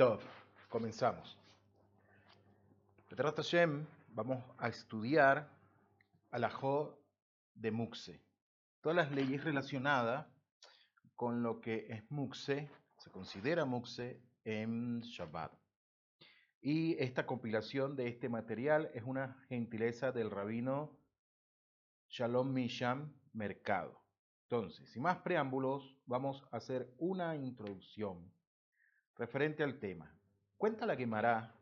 Top, comenzamos. Vamos a estudiar Jo de Muxe. Todas las leyes relacionadas con lo que es Muxe, se considera Muxe en Shabbat. Y esta compilación de este material es una gentileza del rabino Shalom Misham Mercado. Entonces, sin más preámbulos, vamos a hacer una introducción referente al tema. Cuenta la Gemara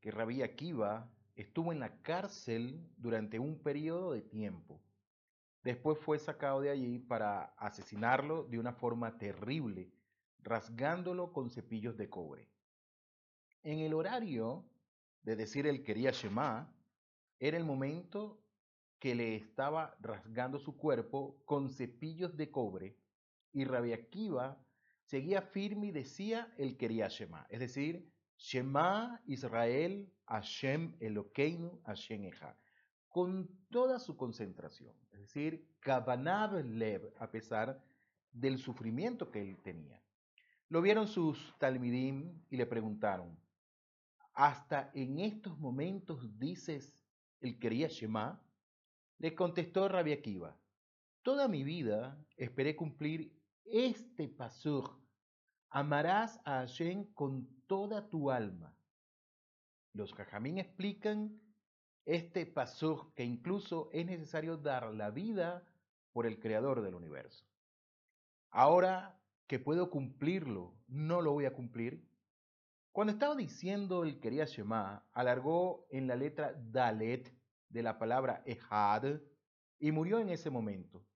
que Rabí Akiva estuvo en la cárcel durante un periodo de tiempo. Después fue sacado de allí para asesinarlo de una forma terrible, rasgándolo con cepillos de cobre. En el horario de decir el quería Shema, era el momento que le estaba rasgando su cuerpo con cepillos de cobre y Rabbi Akiva seguía firme y decía el quería Shema, es decir, Shema Israel Hashem Elokeinu Hashem Eja, con toda su concentración, es decir, Kavanav Lev, a pesar del sufrimiento que él tenía. Lo vieron sus talmidim y le preguntaron, ¿hasta en estos momentos dices el quería Shema? Le contestó Rabbi Akiva, toda mi vida esperé cumplir este pasur, amarás a Hashem con toda tu alma. Los jajamín explican este pasur que incluso es necesario dar la vida por el creador del universo. Ahora que puedo cumplirlo, no lo voy a cumplir. Cuando estaba diciendo el quería Shema, alargó en la letra Dalet de la palabra Ehad y murió en ese momento.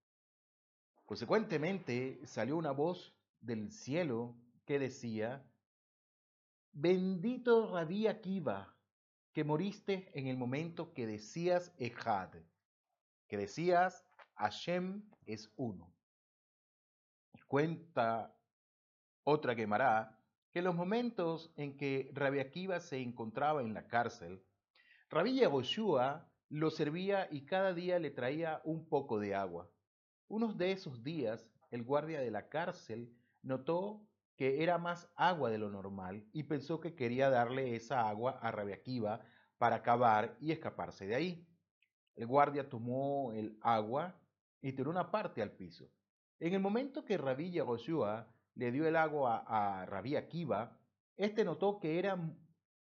Consecuentemente salió una voz del cielo que decía, bendito Rabí Akiva, que moriste en el momento que decías Ejad, que decías Hashem es uno. Cuenta otra quemará que los momentos en que Rabí Akiva se encontraba en la cárcel, Rabí Yahushua lo servía y cada día le traía un poco de agua. Unos de esos días, el guardia de la cárcel notó que era más agua de lo normal y pensó que quería darle esa agua a Rabia Akiva para acabar y escaparse de ahí. El guardia tomó el agua y tiró una parte al piso. En el momento que Rabí Yahoshua le dio el agua a, Rabí Akiva, este notó que era,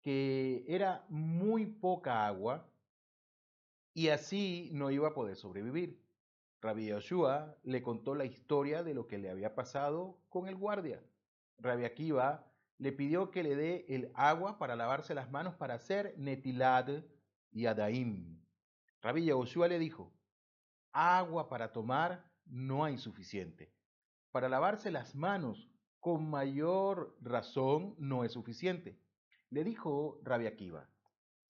que era muy poca agua y así no iba a poder sobrevivir. Rabbi Yoshua le contó la historia de lo que le había pasado con el guardia. Rabbi Akiva le pidió que le dé el agua para lavarse las manos para hacer netilad y adaim. Rabbi Yoshua le dijo, agua para tomar no hay suficiente. Para lavarse las manos con mayor razón no es suficiente. Le dijo Rabbi Akiva,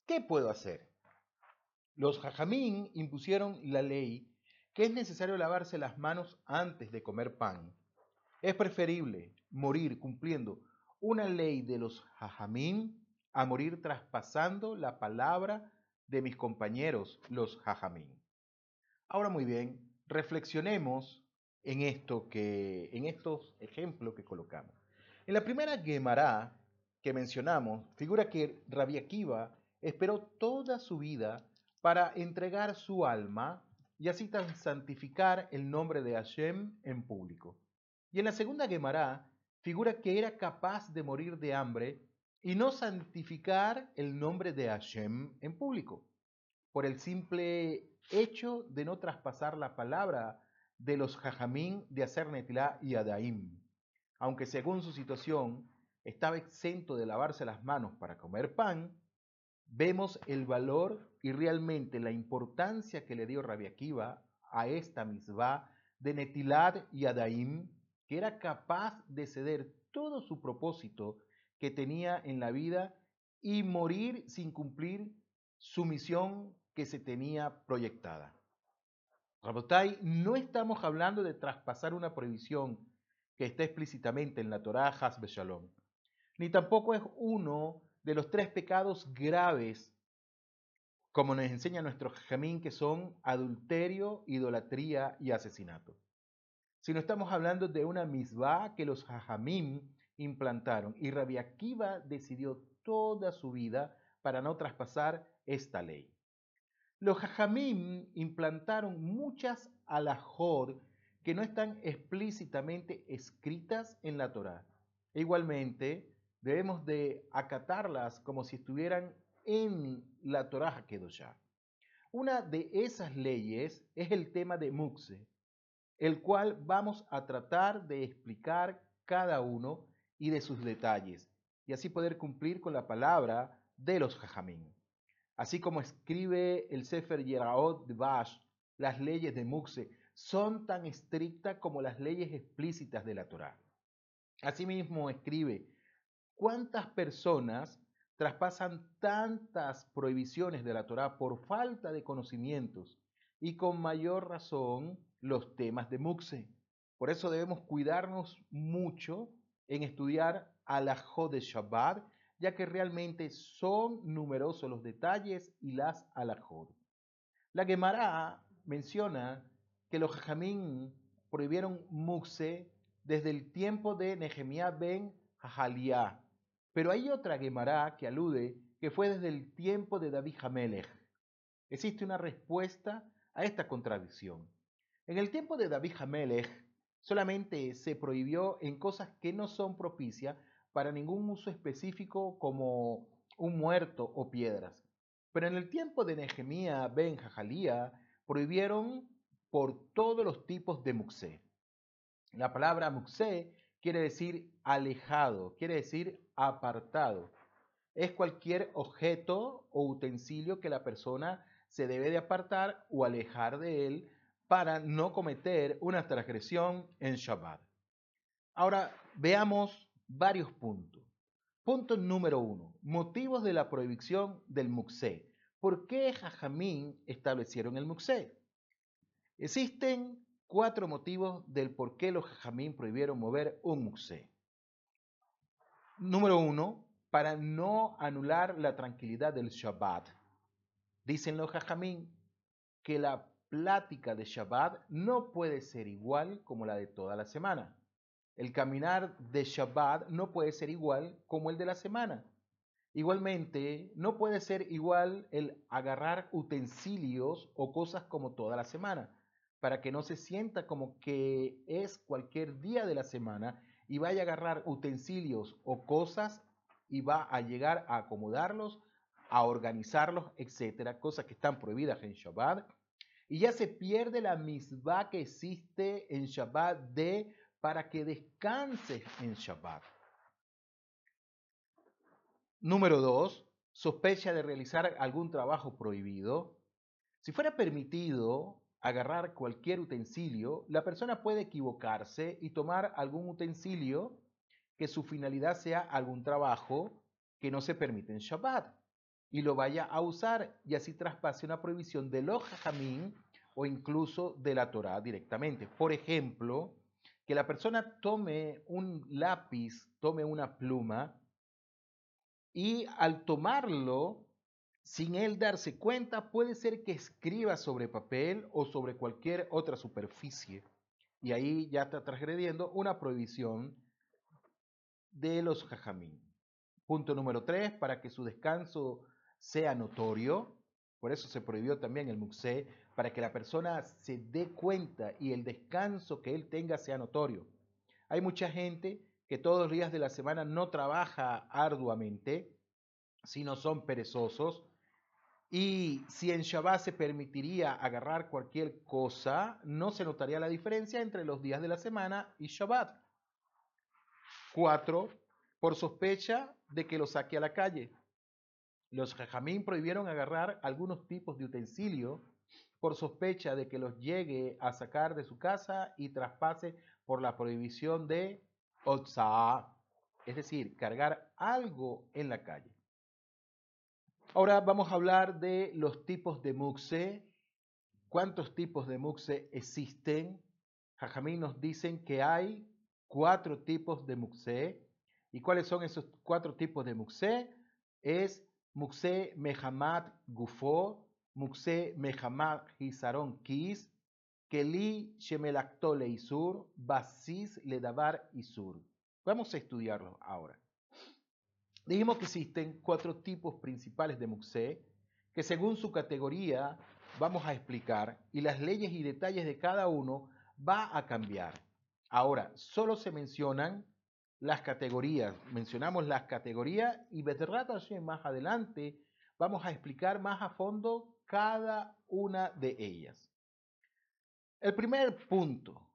¿qué puedo hacer? Los jajamín impusieron la ley que es necesario lavarse las manos antes de comer pan. Es preferible morir cumpliendo una ley de los jajamín a morir traspasando la palabra de mis compañeros, los jajamín. Ahora muy bien, reflexionemos en esto que en estos ejemplos que colocamos. En la primera Gemara que mencionamos, figura que Rabbi Akiva esperó toda su vida para entregar su alma y así santificar el nombre de Hashem en público. Y en la segunda Gemara figura que era capaz de morir de hambre y no santificar el nombre de Hashem en público, por el simple hecho de no traspasar la palabra de los jajamín de hacer netilá y adaim, aunque según su situación estaba exento de lavarse las manos para comer pan, vemos el valor y realmente la importancia que le dio Rabbi Akiva a esta misbah de Netilad y Adaim, que era capaz de ceder todo su propósito que tenía en la vida y morir sin cumplir su misión que se tenía proyectada. Rabotai, no estamos hablando de traspasar una prohibición que está explícitamente en la Torah Hasbe Shalom, ni tampoco es uno de los tres pecados graves como nos enseña nuestro jamín, que son adulterio, idolatría y asesinato. Si no estamos hablando de una misbah que los jajamim implantaron y Rabbi Akiva decidió toda su vida para no traspasar esta ley. Los Jajamim implantaron muchas alajot que no están explícitamente escritas en la Torá. Igualmente, debemos de acatarlas como si estuvieran en la Torá ya. Una de esas leyes es el tema de Muxe, el cual vamos a tratar de explicar cada uno y de sus detalles, y así poder cumplir con la palabra de los Jajamim. Así como escribe el Sefer Yeraot de Bash, las leyes de Muxe son tan estrictas como las leyes explícitas de la Torá. Asimismo escribe, ¿cuántas personas traspasan tantas prohibiciones de la Torá por falta de conocimientos y con mayor razón los temas de Muxe? Por eso debemos cuidarnos mucho en estudiar alajot de Shabbat, ya que realmente son numerosos los detalles y las alajot. La Gemara menciona que los jajamín prohibieron muxe desde el tiempo de Nehemiah ben Hajaliah, pero hay otra Gemara que alude que fue desde el tiempo de David Hamelech. Existe una respuesta a esta contradicción. En el tiempo de David Hamelech, Solamente se prohibió en cosas que no son propicias para ningún uso específico como un muerto o piedras. Pero en el tiempo de Nehemía ben Jajalía prohibieron por todos los tipos de muxé. La palabra muxé quiere decir alejado, quiere decir apartado. Es cualquier objeto o utensilio que la persona se debe de apartar o alejar de él para no cometer una transgresión en Shabbat. Ahora veamos varios puntos. Punto número uno, motivos de la prohibición del muxé. ¿Por qué Jajamín establecieron el muxé? Existen cuatro motivos del por qué los Jajamín prohibieron mover un muxé. Número uno, para no anular la tranquilidad del Shabbat. Dicen los Jajamín que la plática de Shabbat no puede ser igual como la de toda la semana. El caminar de Shabbat no puede ser igual como el de la semana. Igualmente, no puede ser igual el agarrar utensilios o cosas como toda la semana, para que no se sienta como que es cualquier día de la semana y vaya a agarrar utensilios o cosas y va a llegar a acomodarlos, a organizarlos, etcétera, cosas que están prohibidas en Shabbat y ya se pierde la misma que existe en Shabbat de para que descanses en Shabbat. Número dos, sospecha de realizar algún trabajo prohibido. Si fuera permitido agarrar cualquier utensilio, la persona puede equivocarse y tomar algún utensilio que su finalidad sea algún trabajo que no se permite en Shabbat y lo vaya a usar y así traspase una prohibición de los o incluso de la Torah directamente. Por ejemplo, que la persona tome un lápiz, tome una pluma y al tomarlo, sin él darse cuenta, puede ser que escriba sobre papel o sobre cualquier otra superficie. Y ahí ya está transgrediendo una prohibición de los jajamín. Punto número tres, para que su descanso sea notorio, por eso se prohibió también el muxé, para que la persona se dé cuenta y el descanso que él tenga sea notorio. Hay mucha gente que todos los días de la semana no trabaja arduamente, sino son perezosos. Y si en Shabbat se permitiría agarrar cualquier cosa, no se notaría la diferencia entre los días de la semana y Shabbat. Cuatro, por sospecha de que lo saque a la calle. Los jajamín prohibieron agarrar algunos tipos de utensilio por sospecha de que los llegue a sacar de su casa y traspase por la prohibición de Otsa, es decir, cargar algo en la calle. Ahora vamos a hablar de los tipos de muxe. ¿Cuántos tipos de muxe existen? Jajamín nos dicen que hay cuatro tipos de muxe. ¿Y cuáles son esos cuatro tipos de muxe? Es Muxe Mehamad Gufo, Muxe Mehamad Hisaron Kis, Keli Shemelaktole Isur, Basis Ledabar Isur. Vamos a estudiarlo ahora. Dijimos que existen cuatro tipos principales de muxé que según su categoría vamos a explicar y las leyes y detalles de cada uno va a cambiar. Ahora, solo se mencionan las categorías, mencionamos las categorías y más adelante vamos a explicar más a fondo cada una de ellas. El primer punto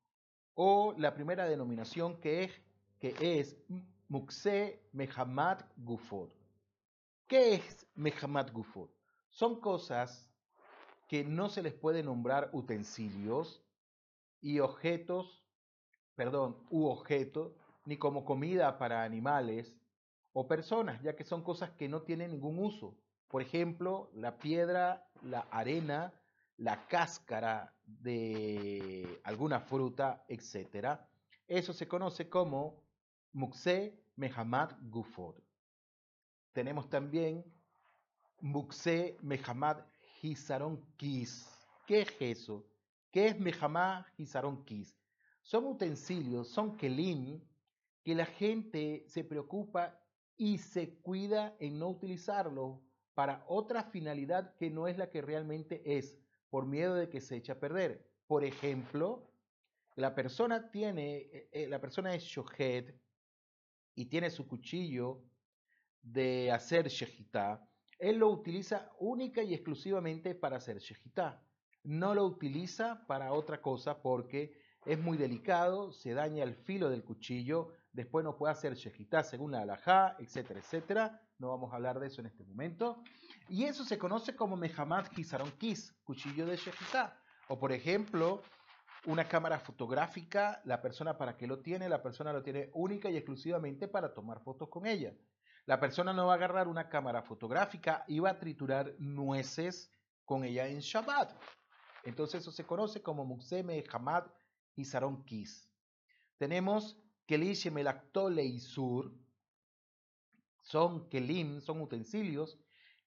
o la primera denominación que es, que es Mukse Mehamad Gufot. ¿Qué es Mehamad Gufot? Son cosas que no se les puede nombrar utensilios y objetos, perdón, u objetos, ni como comida para animales o personas, ya que son cosas que no tienen ningún uso. Por ejemplo, la piedra, la arena, la cáscara de alguna fruta, etc. Eso se conoce como Mukse Mehamad Gufod. Tenemos también Mukse Mehamad Hisaron Kis. ¿Qué es eso? ¿Qué es Mehamad Hisaron Kis? Son utensilios, son kelim que la gente se preocupa y se cuida en no utilizarlo para otra finalidad que no es la que realmente es, por miedo de que se eche a perder. Por ejemplo, la persona tiene, eh, eh, la persona es shohet y tiene su cuchillo de hacer shejitá, él lo utiliza única y exclusivamente para hacer shejitá. No lo utiliza para otra cosa porque es muy delicado, se daña el filo del cuchillo, después no puede hacer shejitá según la halajá, etcétera, etcétera. No vamos a hablar de eso en este momento. Y eso se conoce como Mehamad Kisaron Kis, cuchillo de shejitá. O por ejemplo, una cámara fotográfica, la persona para que lo tiene, la persona lo tiene única y exclusivamente para tomar fotos con ella. La persona no va a agarrar una cámara fotográfica y va a triturar nueces con ella en Shabbat. Entonces eso se conoce como Muxeme Hamad y Saron Kis. Tenemos Kelish Melaktole y Sur. Son kelim, son utensilios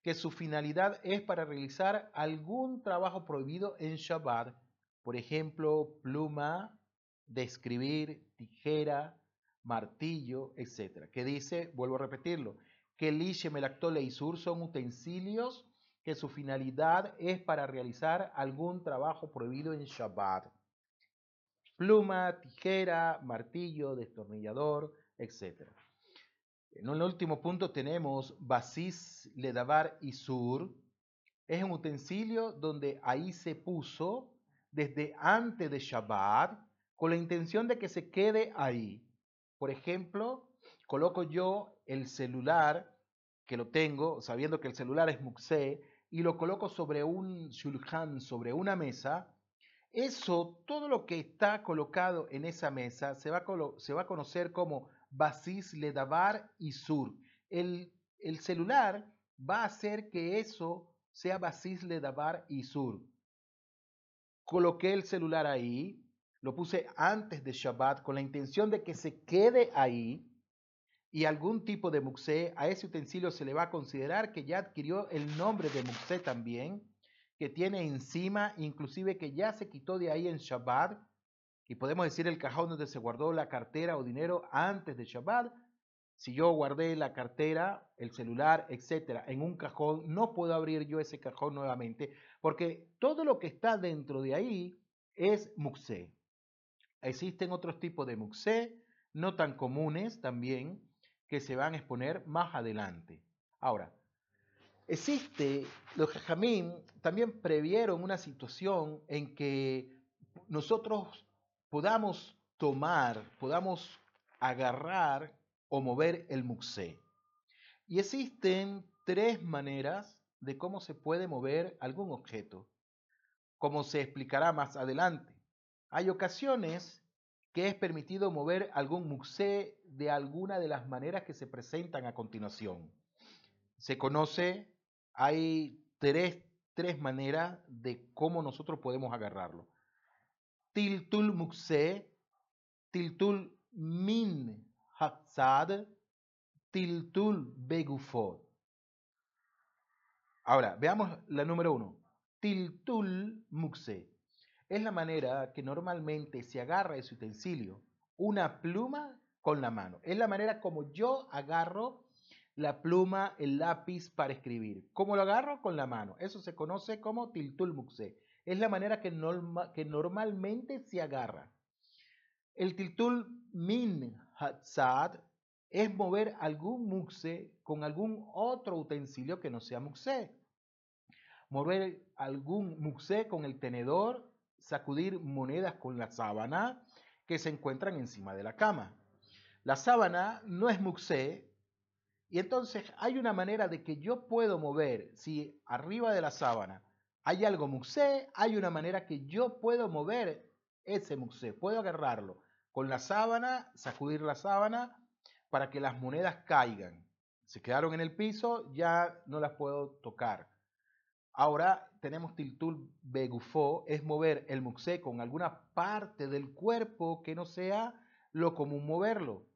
que su finalidad es para realizar algún trabajo prohibido en Shabbat por ejemplo, pluma de escribir, tijera, martillo, etc. Que dice, vuelvo a repetirlo, que el melactole y sur son utensilios que su finalidad es para realizar algún trabajo prohibido en Shabbat. Pluma, tijera, martillo, destornillador, etc. En un último punto tenemos basis, ledavar y sur. Es un utensilio donde ahí se puso desde antes de Shabbat con la intención de que se quede ahí. Por ejemplo, coloco yo el celular, que lo tengo, sabiendo que el celular es Muxé, y lo coloco sobre un shulchan, sobre una mesa. Eso, todo lo que está colocado en esa mesa, se va a, conocer como Basis Ledavar y Sur. El, el celular va a hacer que eso sea Basis Ledavar y Sur coloqué el celular ahí, lo puse antes de Shabbat con la intención de que se quede ahí y algún tipo de muxé, a ese utensilio se le va a considerar que ya adquirió el nombre de muxé también, que tiene encima, inclusive que ya se quitó de ahí en Shabbat, y podemos decir el cajón donde se guardó la cartera o dinero antes de Shabbat. Si yo guardé la cartera, el celular, etcétera, en un cajón, no puedo abrir yo ese cajón nuevamente porque todo lo que está dentro de ahí es muxé. Existen otros tipos de muxé, no tan comunes también, que se van a exponer más adelante. Ahora, existe, los jajamín también previeron una situación en que nosotros podamos tomar, podamos agarrar o mover el muxé. Y existen tres maneras de cómo se puede mover algún objeto, como se explicará más adelante. Hay ocasiones que es permitido mover algún muxé de alguna de las maneras que se presentan a continuación. Se conoce, hay tres, tres maneras de cómo nosotros podemos agarrarlo. Tiltul muxé, tiltul min hatzad, tiltul begufot. Ahora, veamos la número uno. Tiltul muxe. Es la manera que normalmente se agarra ese utensilio. Una pluma con la mano. Es la manera como yo agarro la pluma, el lápiz para escribir. ¿Cómo lo agarro? Con la mano. Eso se conoce como tiltul muxe. Es la manera que, que normalmente se agarra. El tiltul min hatzad es mover algún muxe con algún otro utensilio que no sea muxe. Mover algún muxe con el tenedor, sacudir monedas con la sábana que se encuentran encima de la cama. La sábana no es muxe y entonces hay una manera de que yo puedo mover, si arriba de la sábana hay algo muxe, hay una manera que yo puedo mover ese muxe, puedo agarrarlo con la sábana, sacudir la sábana para que las monedas caigan. Se quedaron en el piso, ya no las puedo tocar. Ahora tenemos tiltul begufo, es mover el muxé con alguna parte del cuerpo que no sea lo común moverlo.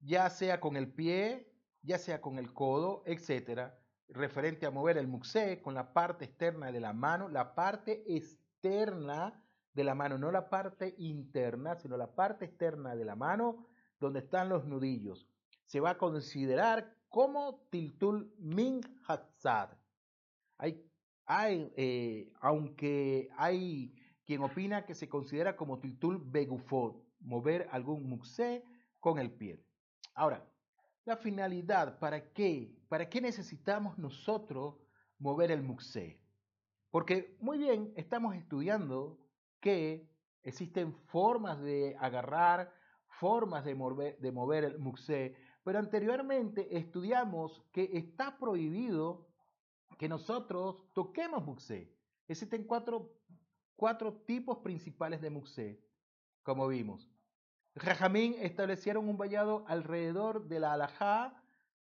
Ya sea con el pie, ya sea con el codo, etc. Referente a mover el muxé con la parte externa de la mano, la parte externa de la mano, no la parte interna, sino la parte externa de la mano donde están los nudillos. Se va a considerar como Tiltul Min Hatzad. Hay, eh, aunque hay quien opina que se considera como Tiltul Begufot, mover algún muxé con el pie. Ahora, la finalidad, ¿para qué? ¿Para qué necesitamos nosotros mover el muxé? Porque muy bien, estamos estudiando que existen formas de agarrar formas de mover, de mover el muxé, pero anteriormente estudiamos que está prohibido que nosotros toquemos muxé. Existen cuatro, cuatro tipos principales de muxé, como vimos. Jajamín establecieron un vallado alrededor de la alajá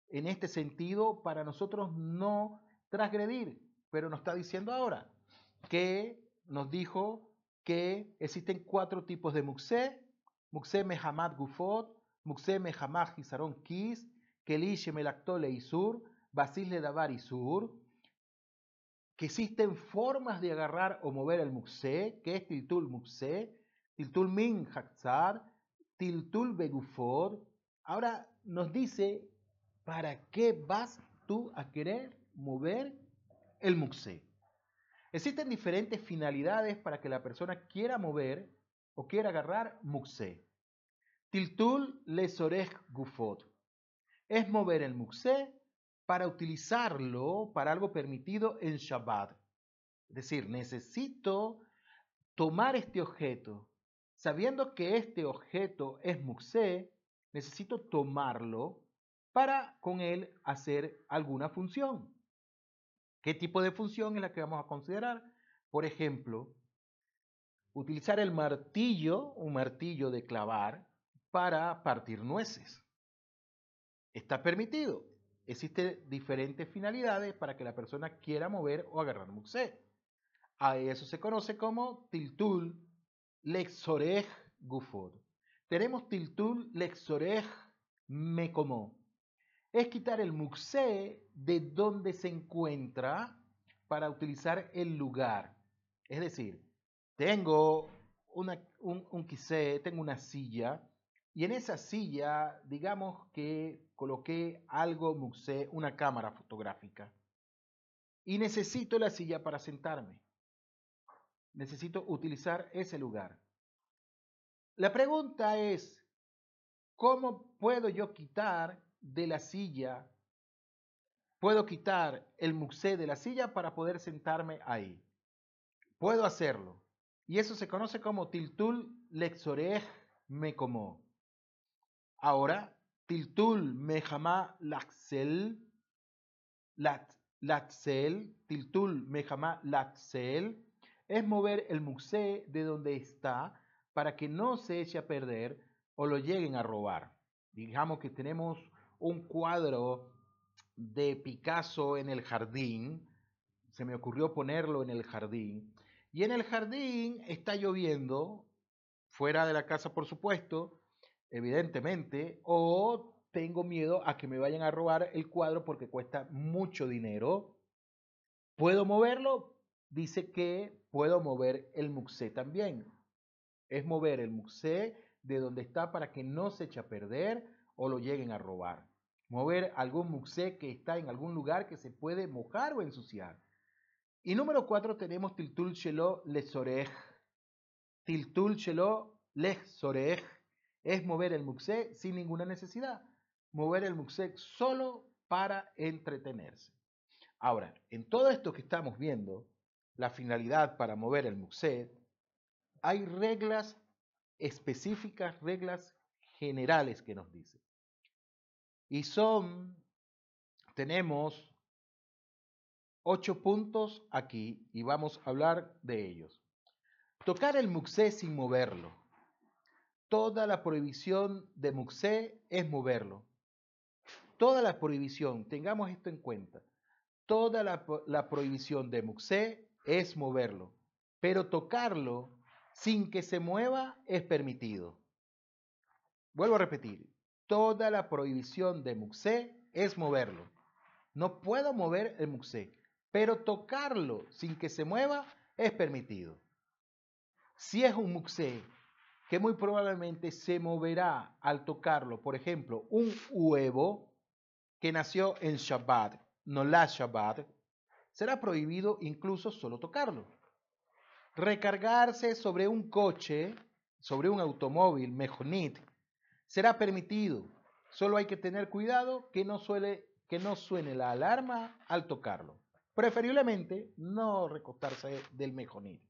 en este sentido para nosotros no transgredir, pero nos está diciendo ahora que nos dijo que existen cuatro tipos de muxé Muxé Mehamad Gufot, Muxé Mehamad Gizaron Kis, Kelishe Melactole Isur, Basile Davar Isur, que existen formas de agarrar o mover el Muxé, que es Tiltul Muxé, Tiltul Min Hakzar, Tiltul Begufot. Ahora nos dice, ¿para qué vas tú a querer mover el Muxé? Existen diferentes finalidades para que la persona quiera mover o quiere agarrar muxé. Tiltul lesorej gufot. Es mover el muxé para utilizarlo para algo permitido en Shabbat. Es decir, necesito tomar este objeto. Sabiendo que este objeto es muxé, necesito tomarlo para con él hacer alguna función. ¿Qué tipo de función es la que vamos a considerar? Por ejemplo, utilizar el martillo, un martillo de clavar, para partir nueces. Está permitido. Existen diferentes finalidades para que la persona quiera mover o agarrar muxé. A eso se conoce como tiltul lexorej gufod. Tenemos tiltul lexorej mekomó. Es quitar el muxé de donde se encuentra para utilizar el lugar. Es decir, tengo un, un tengo una silla, y en esa silla, digamos que coloqué algo, muxé, una cámara fotográfica. Y necesito la silla para sentarme. Necesito utilizar ese lugar. La pregunta es, ¿cómo puedo yo quitar de la silla, puedo quitar el muxé de la silla para poder sentarme ahí? Puedo hacerlo. Y eso se conoce como tiltul lexorej como. Ahora, tiltul mejama laxel, laxel, tiltul mejama laxel, es mover el muxé de donde está para que no se eche a perder o lo lleguen a robar. Digamos que tenemos un cuadro de Picasso en el jardín, se me ocurrió ponerlo en el jardín, y en el jardín está lloviendo, fuera de la casa por supuesto, evidentemente, o tengo miedo a que me vayan a robar el cuadro porque cuesta mucho dinero. ¿Puedo moverlo? Dice que puedo mover el muxé también. Es mover el muxé de donde está para que no se eche a perder o lo lleguen a robar. Mover algún muxé que está en algún lugar que se puede mojar o ensuciar. Y número cuatro tenemos tiltul shelo lesorej. Tiltul shelo lesorej es mover el muxé sin ninguna necesidad. Mover el muxé solo para entretenerse. Ahora, en todo esto que estamos viendo, la finalidad para mover el muxé, hay reglas específicas, reglas generales que nos dicen. Y son, tenemos ocho puntos aquí y vamos a hablar de ellos. Tocar el muxé sin moverlo. Toda la prohibición de muxé es moverlo. Toda la prohibición, tengamos esto en cuenta, toda la, prohibición de muxé es moverlo, pero tocarlo sin que se mueva es permitido. Vuelvo a repetir, toda la prohibición de muxé es moverlo. No puedo mover el muxé, pero tocarlo sin que se mueva es permitido. Si es un muxé que muy probablemente se moverá al tocarlo, por ejemplo, un huevo que nació en Shabbat, no la Shabbat, será prohibido incluso solo tocarlo. Recargarse sobre un coche, sobre un automóvil, mejonit, será permitido. Solo hay que tener cuidado que no, suele, que no suene la alarma al tocarlo. Preferiblemente no recostarse del mejonit.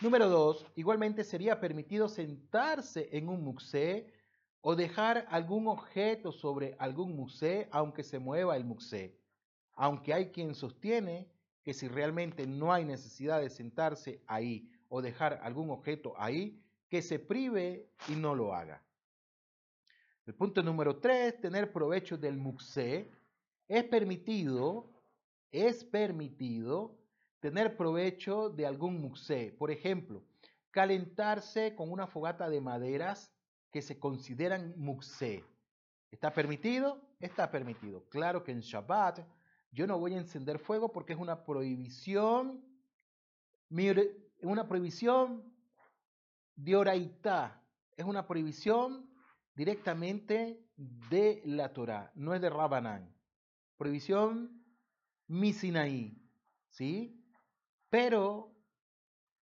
Número dos, igualmente sería permitido sentarse en un muxé o dejar algún objeto sobre algún muxé aunque se mueva el muxé. Aunque hay quien sostiene que si realmente no hay necesidad de sentarse ahí o dejar algún objeto ahí, que se prive y no lo haga. El punto número tres, tener provecho del muxé. Es permitido, es permitido tener provecho de algún muxé. Por ejemplo, calentarse con una fogata de maderas que se consideran muxé. ¿Está permitido? Está permitido. Claro que en Shabbat yo no voy a encender fuego porque es una prohibición, una prohibición de oraitá, es una prohibición directamente de la Torah, no es de Rabanán. Prohibición misinaí, ¿sí? Pero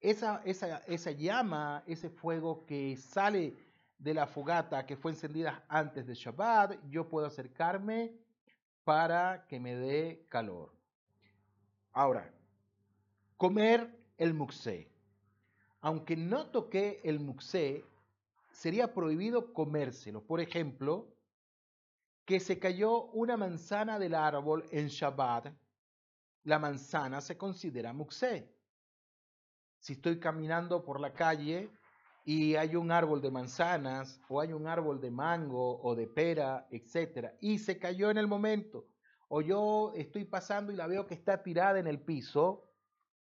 esa, esa, esa llama, ese fuego que sale de la fogata que fue encendida antes de Shabbat, yo puedo acercarme para que me dé calor. Ahora, comer el muxé. Aunque no toqué el muxé, sería prohibido comérselo. Por ejemplo, que se cayó una manzana del árbol en Shabbat, la manzana se considera muxé. Si estoy caminando por la calle y hay un árbol de manzanas o hay un árbol de mango o de pera, etcétera, y se cayó en el momento, o yo estoy pasando y la veo que está tirada en el piso,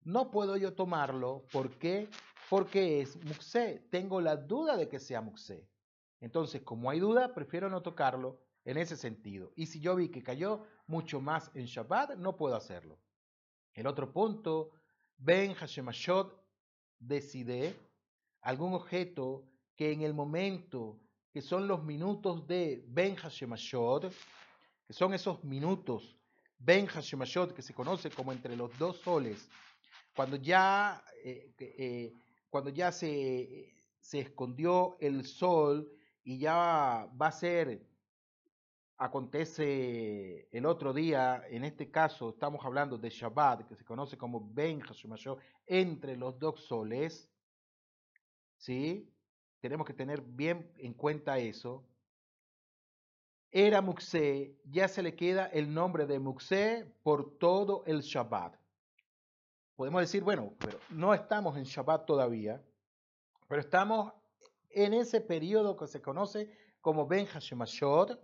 no puedo yo tomarlo. ¿Por qué? Porque es muxé. Tengo la duda de que sea muxé. Entonces, como hay duda, prefiero no tocarlo en ese sentido. Y si yo vi que cayó mucho más en Shabbat, no puedo hacerlo. El otro punto, Ben Hashemashot decide algún objeto que en el momento que son los minutos de Ben Hashemashot, que son esos minutos, Ben Hashemashot, que se conoce como entre los dos soles, cuando ya, eh, eh, cuando ya se, se escondió el sol y ya va a ser, acontece el otro día, en este caso estamos hablando de Shabbat, que se conoce como Ben Hashemashot, entre los dos soles, ¿sí? Tenemos que tener bien en cuenta eso. Era Muxé, ya se le queda el nombre de Muxé por todo el Shabbat. Podemos decir, bueno, pero no estamos en Shabbat todavía, pero estamos en ese periodo que se conoce como Ben Hashemashot,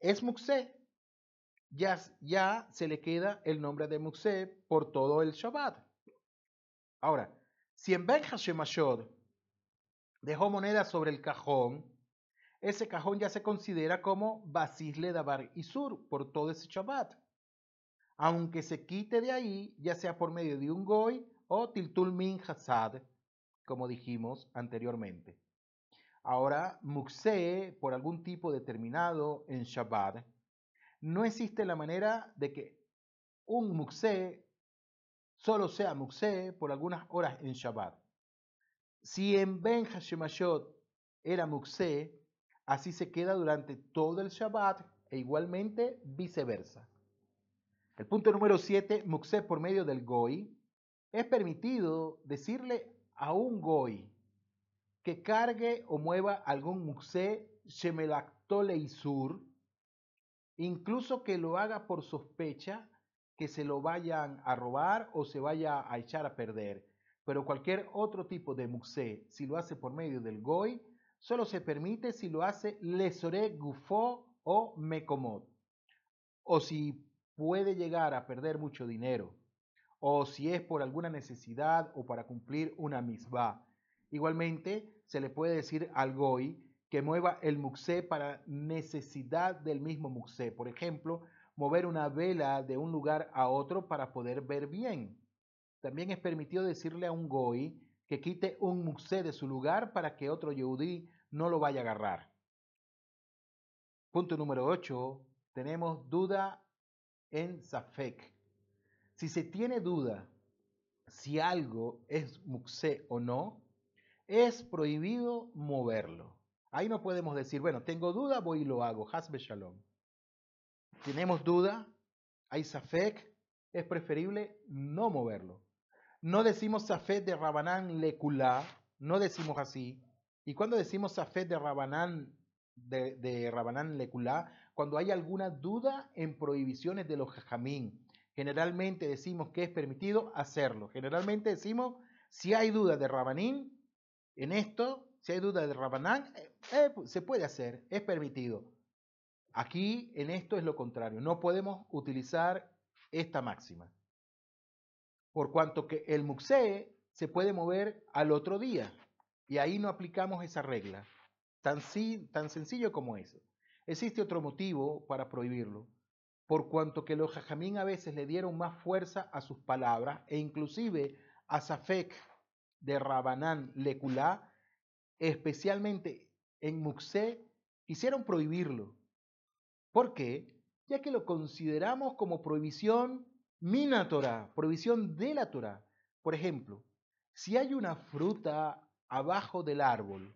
es Muxé. Ya, ya se le queda el nombre de Muxé por todo el Shabbat. Ahora, si en Ben Hashemashot dejó moneda sobre el cajón, ese cajón ya se considera como Basisle Dabar Isur por todo ese Shabbat. Aunque se quite de ahí, ya sea por medio de un Goy o Tiltul Min Hasad, como dijimos anteriormente. Ahora, mukseh, por algún tipo determinado en Shabbat, no existe la manera de que un mukseh solo sea mukseh por algunas horas en Shabbat. Si en Ben Hashemashot era mukseh, así se queda durante todo el Shabbat e igualmente viceversa. El punto número 7, mukseh por medio del goy. Es permitido decirle a un goy que cargue o mueva algún mukseh shemelactole isur, incluso que lo haga por sospecha que se lo vayan a robar o se vaya a echar a perder. Pero cualquier otro tipo de muxé, si lo hace por medio del goy, solo se permite si lo hace lesore gufo o mecomot. O si puede llegar a perder mucho dinero. O si es por alguna necesidad o para cumplir una misbah. Igualmente, se le puede decir al goy que mueva el muxé para necesidad del mismo muxé. Por ejemplo, mover una vela de un lugar a otro para poder ver bien. También es permitido decirle a un goy que quite un muxé de su lugar para que otro yehudí no lo vaya a agarrar. Punto número 8. Tenemos duda en Safek. Si se tiene duda si algo es muxé o no, es prohibido moverlo. Ahí no podemos decir, bueno, tengo duda, voy y lo hago. Hasbe Shalom tenemos duda, hay safek, es preferible no moverlo. No decimos safek de Rabanán lekulá, no decimos así. Y cuando decimos safek de Rabanán de, de Rabanán lekulá, cuando hay alguna duda en prohibiciones de los jajamín, generalmente decimos que es permitido hacerlo. Generalmente decimos, si hay duda de Rabanín en esto, si hay duda de Rabanán, eh, eh, se puede hacer, es permitido. Aquí en esto es lo contrario, no podemos utilizar esta máxima. Por cuanto que el muxé se puede mover al otro día y ahí no aplicamos esa regla, tan, tan sencillo como eso. Existe otro motivo para prohibirlo, por cuanto que los jajamín a veces le dieron más fuerza a sus palabras e inclusive a Safek de Rabanán Leculá, especialmente en Muxé, quisieron prohibirlo ¿Por qué? Ya que lo consideramos como prohibición mina Torah, prohibición de la Torah. Por ejemplo, si hay una fruta abajo del árbol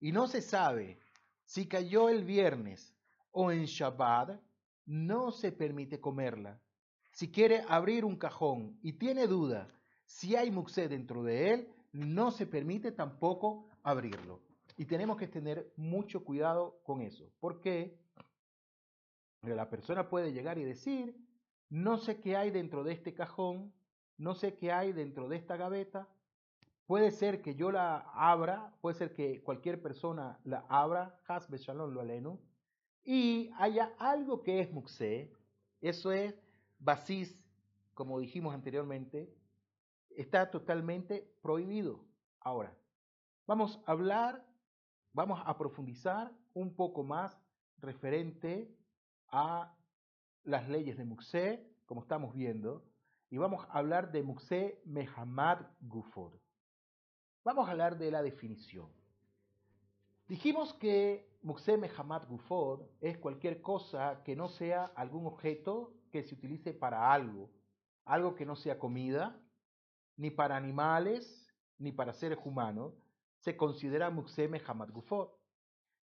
y no se sabe si cayó el viernes o en Shabbat, no se permite comerla. Si quiere abrir un cajón y tiene duda si hay muxé dentro de él, no se permite tampoco abrirlo. Y tenemos que tener mucho cuidado con eso. ¿Por qué? la persona puede llegar y decir, no sé qué hay dentro de este cajón, no sé qué hay dentro de esta gaveta. Puede ser que yo la abra, puede ser que cualquier persona la abra, hasbe shalom lo alenu, y haya algo que es muxé, eso es basis, como dijimos anteriormente, está totalmente prohibido. Ahora, vamos a hablar, vamos a profundizar un poco más referente a las leyes de Muxé, como estamos viendo, y vamos a hablar de Muxé Mehamad Gufod. Vamos a hablar de la definición. Dijimos que Muxé Mehamad Gufod es cualquier cosa que no sea algún objeto que se utilice para algo, algo que no sea comida, ni para animales, ni para seres humanos, se considera Muxé Mehamad Gufod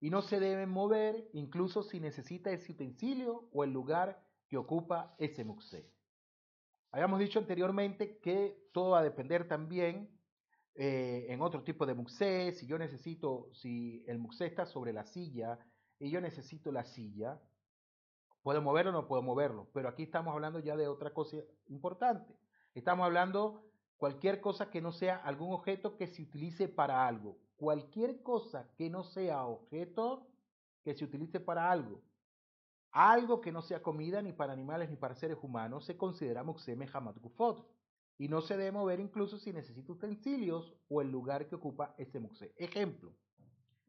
y no se deben mover incluso si necesita ese utensilio o el lugar que ocupa ese muxé. Habíamos dicho anteriormente que todo va a depender también eh, en otro tipo de muxé, si yo necesito, si el muxé está sobre la silla y yo necesito la silla, puedo moverlo o no puedo moverlo, pero aquí estamos hablando ya de otra cosa importante. Estamos hablando cualquier cosa que no sea algún objeto que se utilice para algo, cualquier cosa que no sea objeto que se utilice para algo, algo que no sea comida ni para animales ni para seres humanos, se considera Muxeme Hamad Gufot. Y no se debe mover incluso si necesita utensilios o el lugar que ocupa ese muxe. Ejemplo.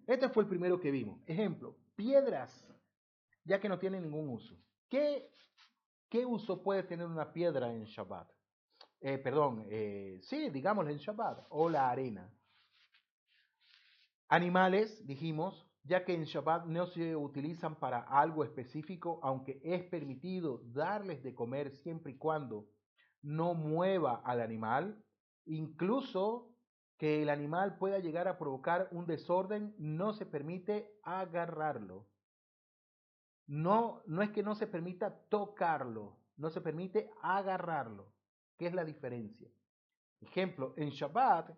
Este fue el primero que vimos. Ejemplo. Piedras, ya que no tiene ningún uso. ¿Qué, qué uso puede tener una piedra en Shabbat? Eh, perdón, eh, sí, digamos en Shabbat. O la arena. Animales, dijimos, ya que en Shabbat no se utilizan para algo específico, aunque es permitido darles de comer siempre y cuando no mueva al animal, incluso que el animal pueda llegar a provocar un desorden, no se permite agarrarlo. No, no es que no se permita tocarlo, no se permite agarrarlo. ¿Qué es la diferencia? Ejemplo, en Shabbat,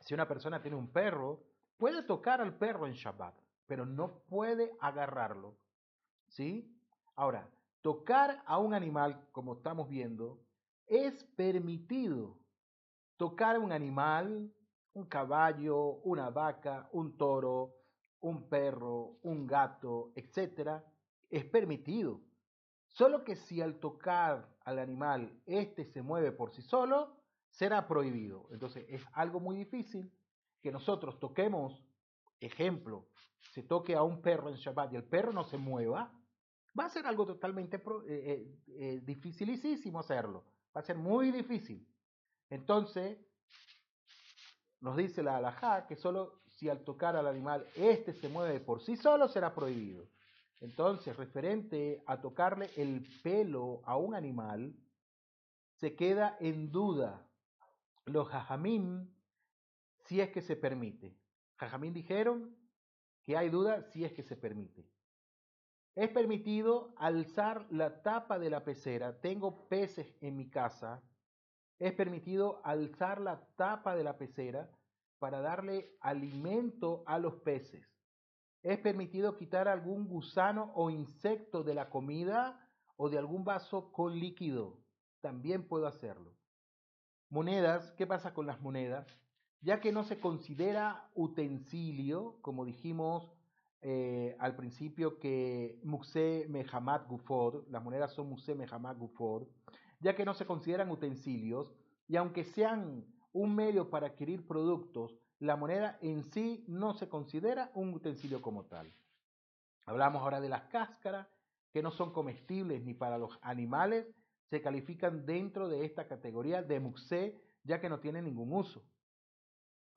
si una persona tiene un perro, puede tocar al perro en Shabbat, pero no puede agarrarlo. ¿Sí? Ahora, tocar a un animal, como estamos viendo, es permitido. Tocar un animal, un caballo, una vaca, un toro, un perro, un gato, etc., es permitido. Solo que si al tocar al animal éste se mueve por sí solo, será prohibido. Entonces es algo muy difícil que nosotros toquemos, ejemplo, se toque a un perro en Shabbat y el perro no se mueva, va a ser algo totalmente eh, eh, eh, dificilísimo hacerlo. Va a ser muy difícil. Entonces, nos dice la halajá que solo si al tocar al animal éste se mueve por sí solo será prohibido. Entonces, referente a tocarle el pelo a un animal, se queda en duda los jajamín si es que se permite. Jajamín dijeron que hay duda si es que se permite. Es permitido alzar la tapa de la pecera. Tengo peces en mi casa. Es permitido alzar la tapa de la pecera para darle alimento a los peces. Es permitido quitar algún gusano o insecto de la comida o de algún vaso con líquido. También puedo hacerlo. Monedas, ¿qué pasa con las monedas? Ya que no se considera utensilio, como dijimos eh, al principio que Muxe Mehamad Gufod, las monedas son Muxe Mehamad Gufod, ya que no se consideran utensilios, y aunque sean un medio para adquirir productos, la moneda en sí no se considera un utensilio como tal. Hablamos ahora de las cáscaras, que no son comestibles ni para los animales, se califican dentro de esta categoría de muxé, ya que no tienen ningún uso.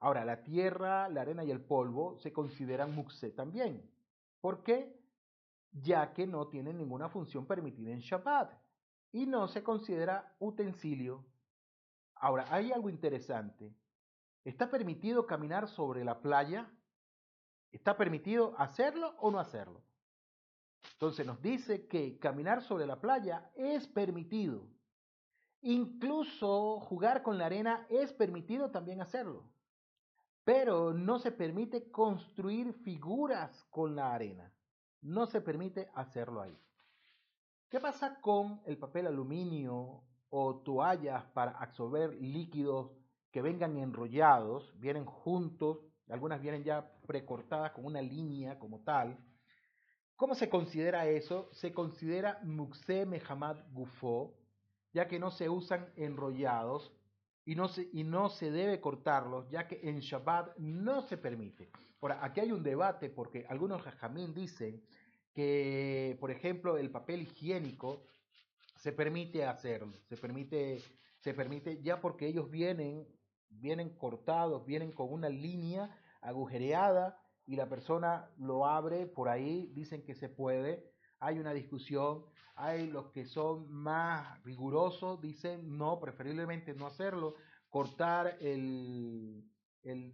Ahora, la tierra, la arena y el polvo se consideran muxé también. ¿Por qué? Ya que no tienen ninguna función permitida en Shabbat y no se considera utensilio. Ahora, hay algo interesante. ¿Está permitido caminar sobre la playa? ¿Está permitido hacerlo o no hacerlo? Entonces nos dice que caminar sobre la playa es permitido. Incluso jugar con la arena es permitido también hacerlo. Pero no se permite construir figuras con la arena. No se permite hacerlo ahí. ¿Qué pasa con el papel aluminio o toallas para absorber líquidos que vengan enrollados, vienen juntos, algunas vienen ya precortadas con una línea como tal. ¿Cómo se considera eso? Se considera Muxe Mehamad Gufo, ya que no se usan enrollados y no, se, y no se debe cortarlos, ya que en Shabbat no se permite. Ahora, aquí hay un debate porque algunos jajamín dicen que, por ejemplo, el papel higiénico se permite hacerlo, se permite, se permite ya porque ellos vienen vienen cortados, vienen con una línea agujereada y la persona lo abre por ahí, dicen que se puede, hay una discusión, hay los que son más rigurosos, dicen no, preferiblemente no hacerlo, cortar el, el,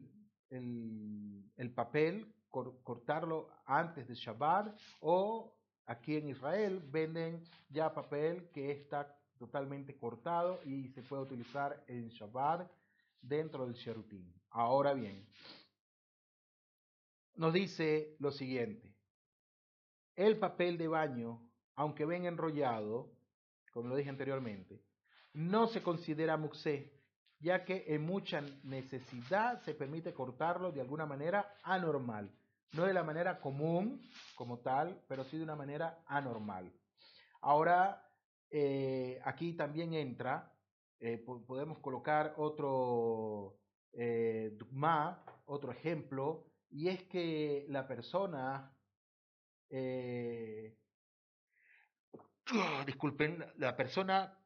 el, papel, cortarlo antes de Shabbat o aquí en Israel venden ya papel que está totalmente cortado y se puede utilizar en Shabbat dentro del Sherutim. Ahora bien, nos dice lo siguiente. El papel de baño, aunque ven enrollado, como lo dije anteriormente, no se considera muxé, ya que en mucha necesidad se permite cortarlo de alguna manera anormal. No de la manera común como tal, pero sí de una manera anormal. Ahora, eh, aquí también entra eh, podemos colocar otro eh, otro ejemplo, y es que la persona, eh, disculpen, la persona,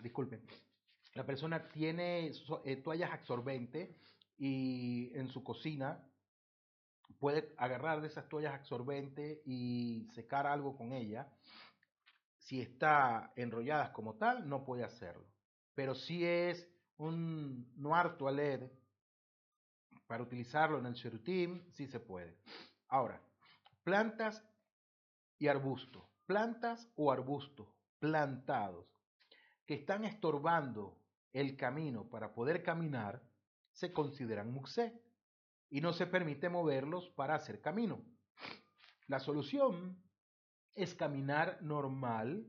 disculpen, la persona tiene eh, toallas absorbentes y en su cocina puede agarrar de esas toallas absorbentes y secar algo con ella. Si está enrolladas como tal, no puede hacerlo. Pero si es un noir toilette para utilizarlo en el cherutim, sí se puede. Ahora, plantas y arbustos. Plantas o arbustos plantados que están estorbando el camino para poder caminar se consideran muxé y no se permite moverlos para hacer camino. La solución es caminar normal,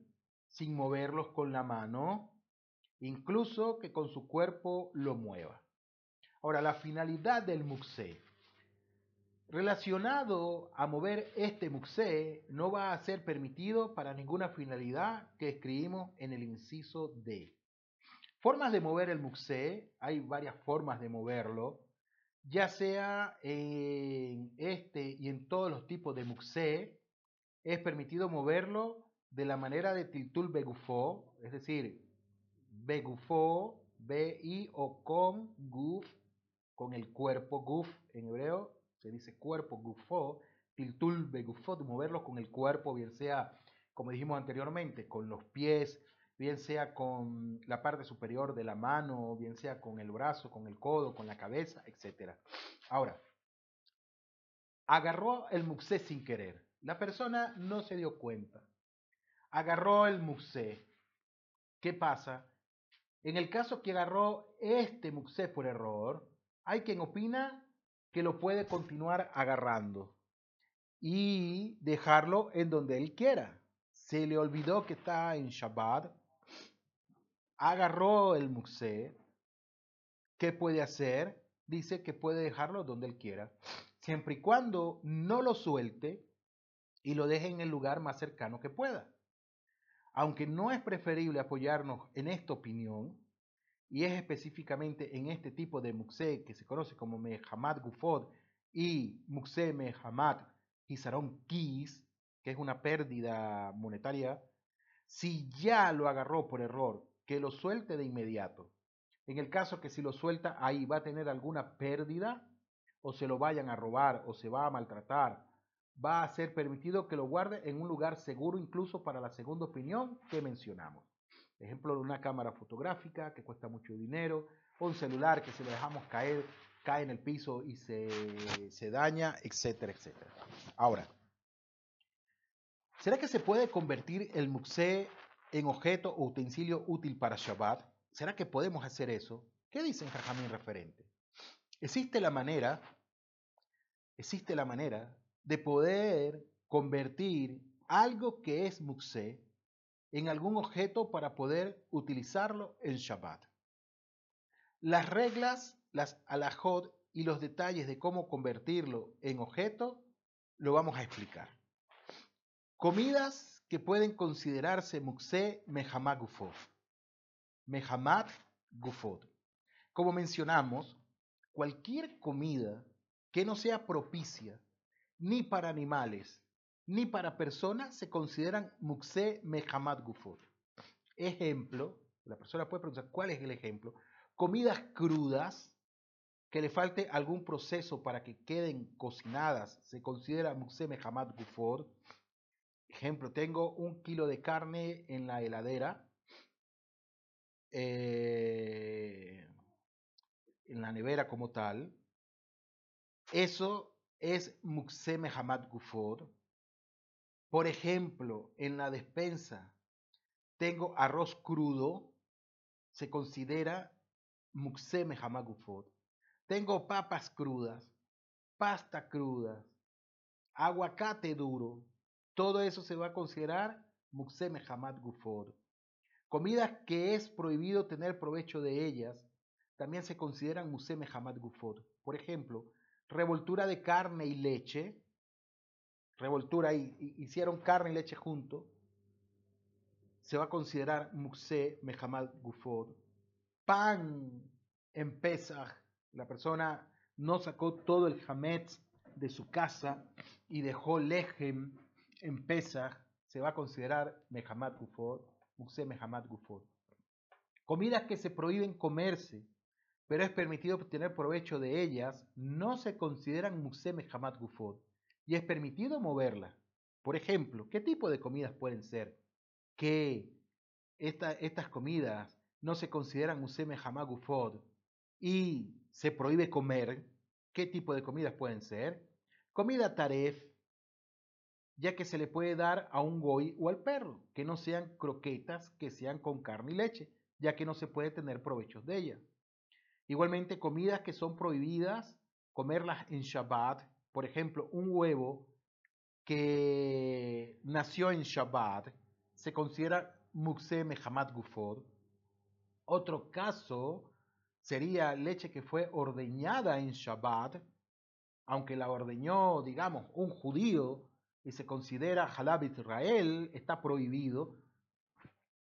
sin moverlos con la mano, incluso que con su cuerpo lo mueva. Ahora, la finalidad del muxé. Relacionado a mover este muxé, no va a ser permitido para ninguna finalidad que escribimos en el inciso D. Formas de mover el muxé, hay varias formas de moverlo, ya sea en este y en todos los tipos de muxé, es permitido moverlo de la manera de tiltul begufó, es decir, begufó, b-i o con guf, con el cuerpo, guf en hebreo se dice cuerpo, gufó, tiltul begufó, de moverlo con el cuerpo, bien sea, como dijimos anteriormente, con los pies, bien sea con la parte superior de la mano, bien sea con el brazo, con el codo, con la cabeza, etc. Ahora, agarró el muxé sin querer. La persona no se dio cuenta. Agarró el muxé. ¿Qué pasa? En el caso que agarró este muxé por error, hay quien opina que lo puede continuar agarrando y dejarlo en donde él quiera. Se le olvidó que está en Shabbat, agarró el muxé, ¿qué puede hacer? Dice que puede dejarlo donde él quiera, siempre y cuando no lo suelte y lo deje en el lugar más cercano que pueda. Aunque no es preferible apoyarnos en esta opinión, y es específicamente en este tipo de muxé que se conoce como Mehamad Gufod y muxé Mehamad Hisaron Kis, que es una pérdida monetaria, si ya lo agarró por error que lo suelte de inmediato. En el caso que si lo suelta ahí va a tener alguna pérdida o se lo vayan a robar o se va a maltratar, va a ser permitido que lo guarde en un lugar seguro incluso para la segunda opinión que mencionamos. Ejemplo una cámara fotográfica que cuesta mucho dinero, o un celular que si lo dejamos caer, cae en el piso y se, se daña, etcétera, etcétera. Ahora, ¿será que se puede convertir el muxé en objeto o utensilio útil para Shabbat? ¿Será que podemos hacer eso? ¿Qué dicen Jajamín referente? Existe la manera, existe la manera de poder convertir algo que es muxé en algún objeto para poder utilizarlo en Shabbat. Las reglas, las alajot y los detalles de cómo convertirlo en objeto lo vamos a explicar. Comidas que pueden considerarse Muxé Mehamad Gufod. Mehamad Gufod. Como mencionamos, cualquier comida que no sea propicia ni para animales ni para personas se consideran Muxé Mehamad Gufod. Ejemplo, la persona puede preguntar, ¿cuál es el ejemplo? Comidas crudas que le falte algún proceso para que queden cocinadas se considera Muxé Mehamad Gufod. Ejemplo, tengo un kilo de carne en la heladera, eh, en la nevera como tal. Eso es Muxeme Hamad Gufod. Por ejemplo, en la despensa tengo arroz crudo, se considera Muxeme Hamad Gufod. Tengo papas crudas, pasta cruda, aguacate duro, todo eso se va a considerar Muxé Mehamad Gufod. Comidas que es prohibido tener provecho de ellas también se consideran Gufod. Por ejemplo, revoltura de carne y leche. Revoltura y, hicieron carne y leche junto. Se va a considerar Muxé Mehamad Gufod. Pan en Pesach. La persona no sacó todo el hametz de su casa y dejó lejem en Pesach se va a considerar Mehamad Gufod, Mukse Mehamad Gufod. Comidas que se prohíben comerse pero es permitido obtener provecho de ellas, no se consideran Mukseme Hamad Gufod y es permitido moverlas. Por ejemplo, ¿qué tipo de comidas pueden ser? Que estas comidas no se consideran Hamad Gufod y se prohíbe comer. ¿Qué tipo de comidas pueden ser? Comida taref, ya que se le puede dar a un goy o al perro, que no sean croquetas, que sean con carne y leche, ya que no se puede tener provechos de ellas. Igualmente, comidas que son prohibidas comerlas en Shabbat, por ejemplo, un huevo que nació en Shabbat, se considera Mukse Mehamad Gufod. Otro caso sería leche que fue ordeñada en Shabbat, aunque la ordeñó, digamos, un judío y se considera Halab Israel, está prohibido.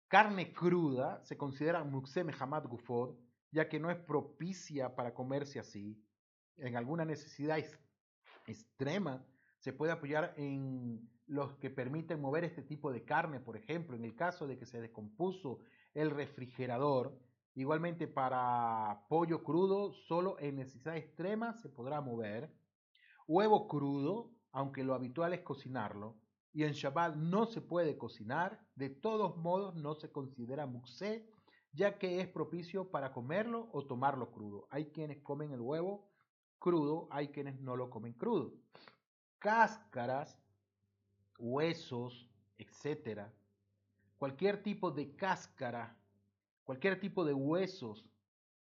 Carne cruda se considera Mukse Mehamad Gufod ya que no es propicia para comerse así. En alguna necesidad extrema se puede apoyar en los que permiten mover este tipo de carne, por ejemplo, en el caso de que se descompuso el refrigerador. Igualmente para pollo crudo, solo en necesidad extrema se podrá mover. Huevo crudo, aunque lo habitual es cocinarlo. Y en Shabbat no se puede cocinar, de todos modos no se considera muxé ya que es propicio para comerlo o tomarlo crudo. Hay quienes comen el huevo crudo, hay quienes no lo comen crudo. Cáscaras, huesos, etcétera. Cualquier tipo de cáscara, cualquier tipo de huesos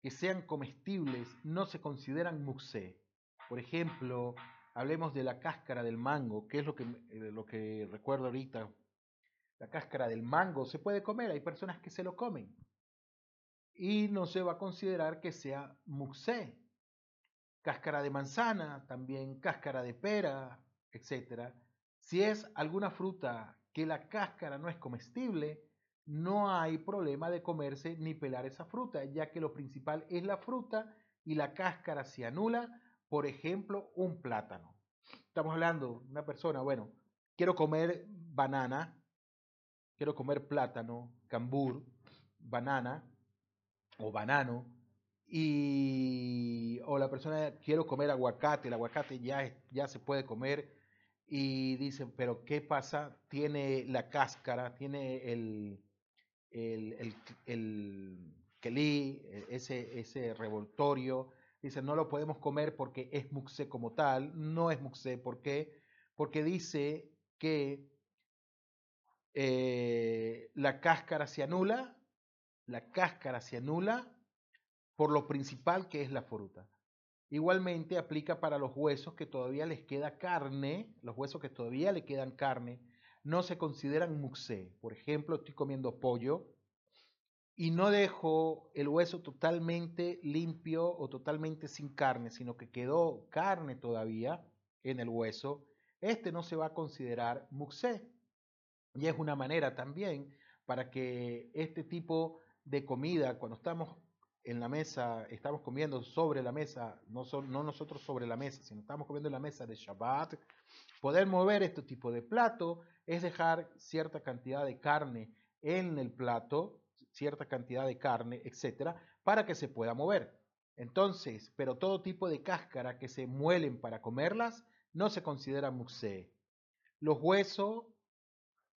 que sean comestibles no se consideran muxé. Por ejemplo, hablemos de la cáscara del mango, que es lo que, eh, lo que recuerdo ahorita. La cáscara del mango se puede comer, hay personas que se lo comen y no se va a considerar que sea muxé. Cáscara de manzana, también cáscara de pera, etc. Si es alguna fruta que la cáscara no es comestible, no hay problema de comerse ni pelar esa fruta, ya que lo principal es la fruta y la cáscara se anula, por ejemplo, un plátano. Estamos hablando de una persona, bueno, quiero comer banana, quiero comer plátano, cambur, banana, o banano, y, o la persona quiero comer aguacate, el aguacate ya, ya se puede comer, y dicen, pero ¿qué pasa? Tiene la cáscara, tiene el, el, el, el kelí, ese, ese revoltorio, dice, no lo podemos comer porque es muxé como tal, no es muxé, ¿por qué? Porque dice que eh, la cáscara se anula la cáscara se anula por lo principal que es la fruta. Igualmente aplica para los huesos que todavía les queda carne, los huesos que todavía le quedan carne, no se consideran muxé. Por ejemplo, estoy comiendo pollo y no dejo el hueso totalmente limpio o totalmente sin carne, sino que quedó carne todavía en el hueso. Este no se va a considerar muxé. Y es una manera también para que este tipo de comida, cuando estamos en la mesa, estamos comiendo sobre la mesa, no, no nosotros sobre la mesa, sino estamos comiendo en la mesa de Shabbat, poder mover este tipo de plato es dejar cierta cantidad de carne en el plato, cierta cantidad de carne, etcétera, para que se pueda mover. Entonces, pero todo tipo de cáscara que se muelen para comerlas no se considera muxé. Los huesos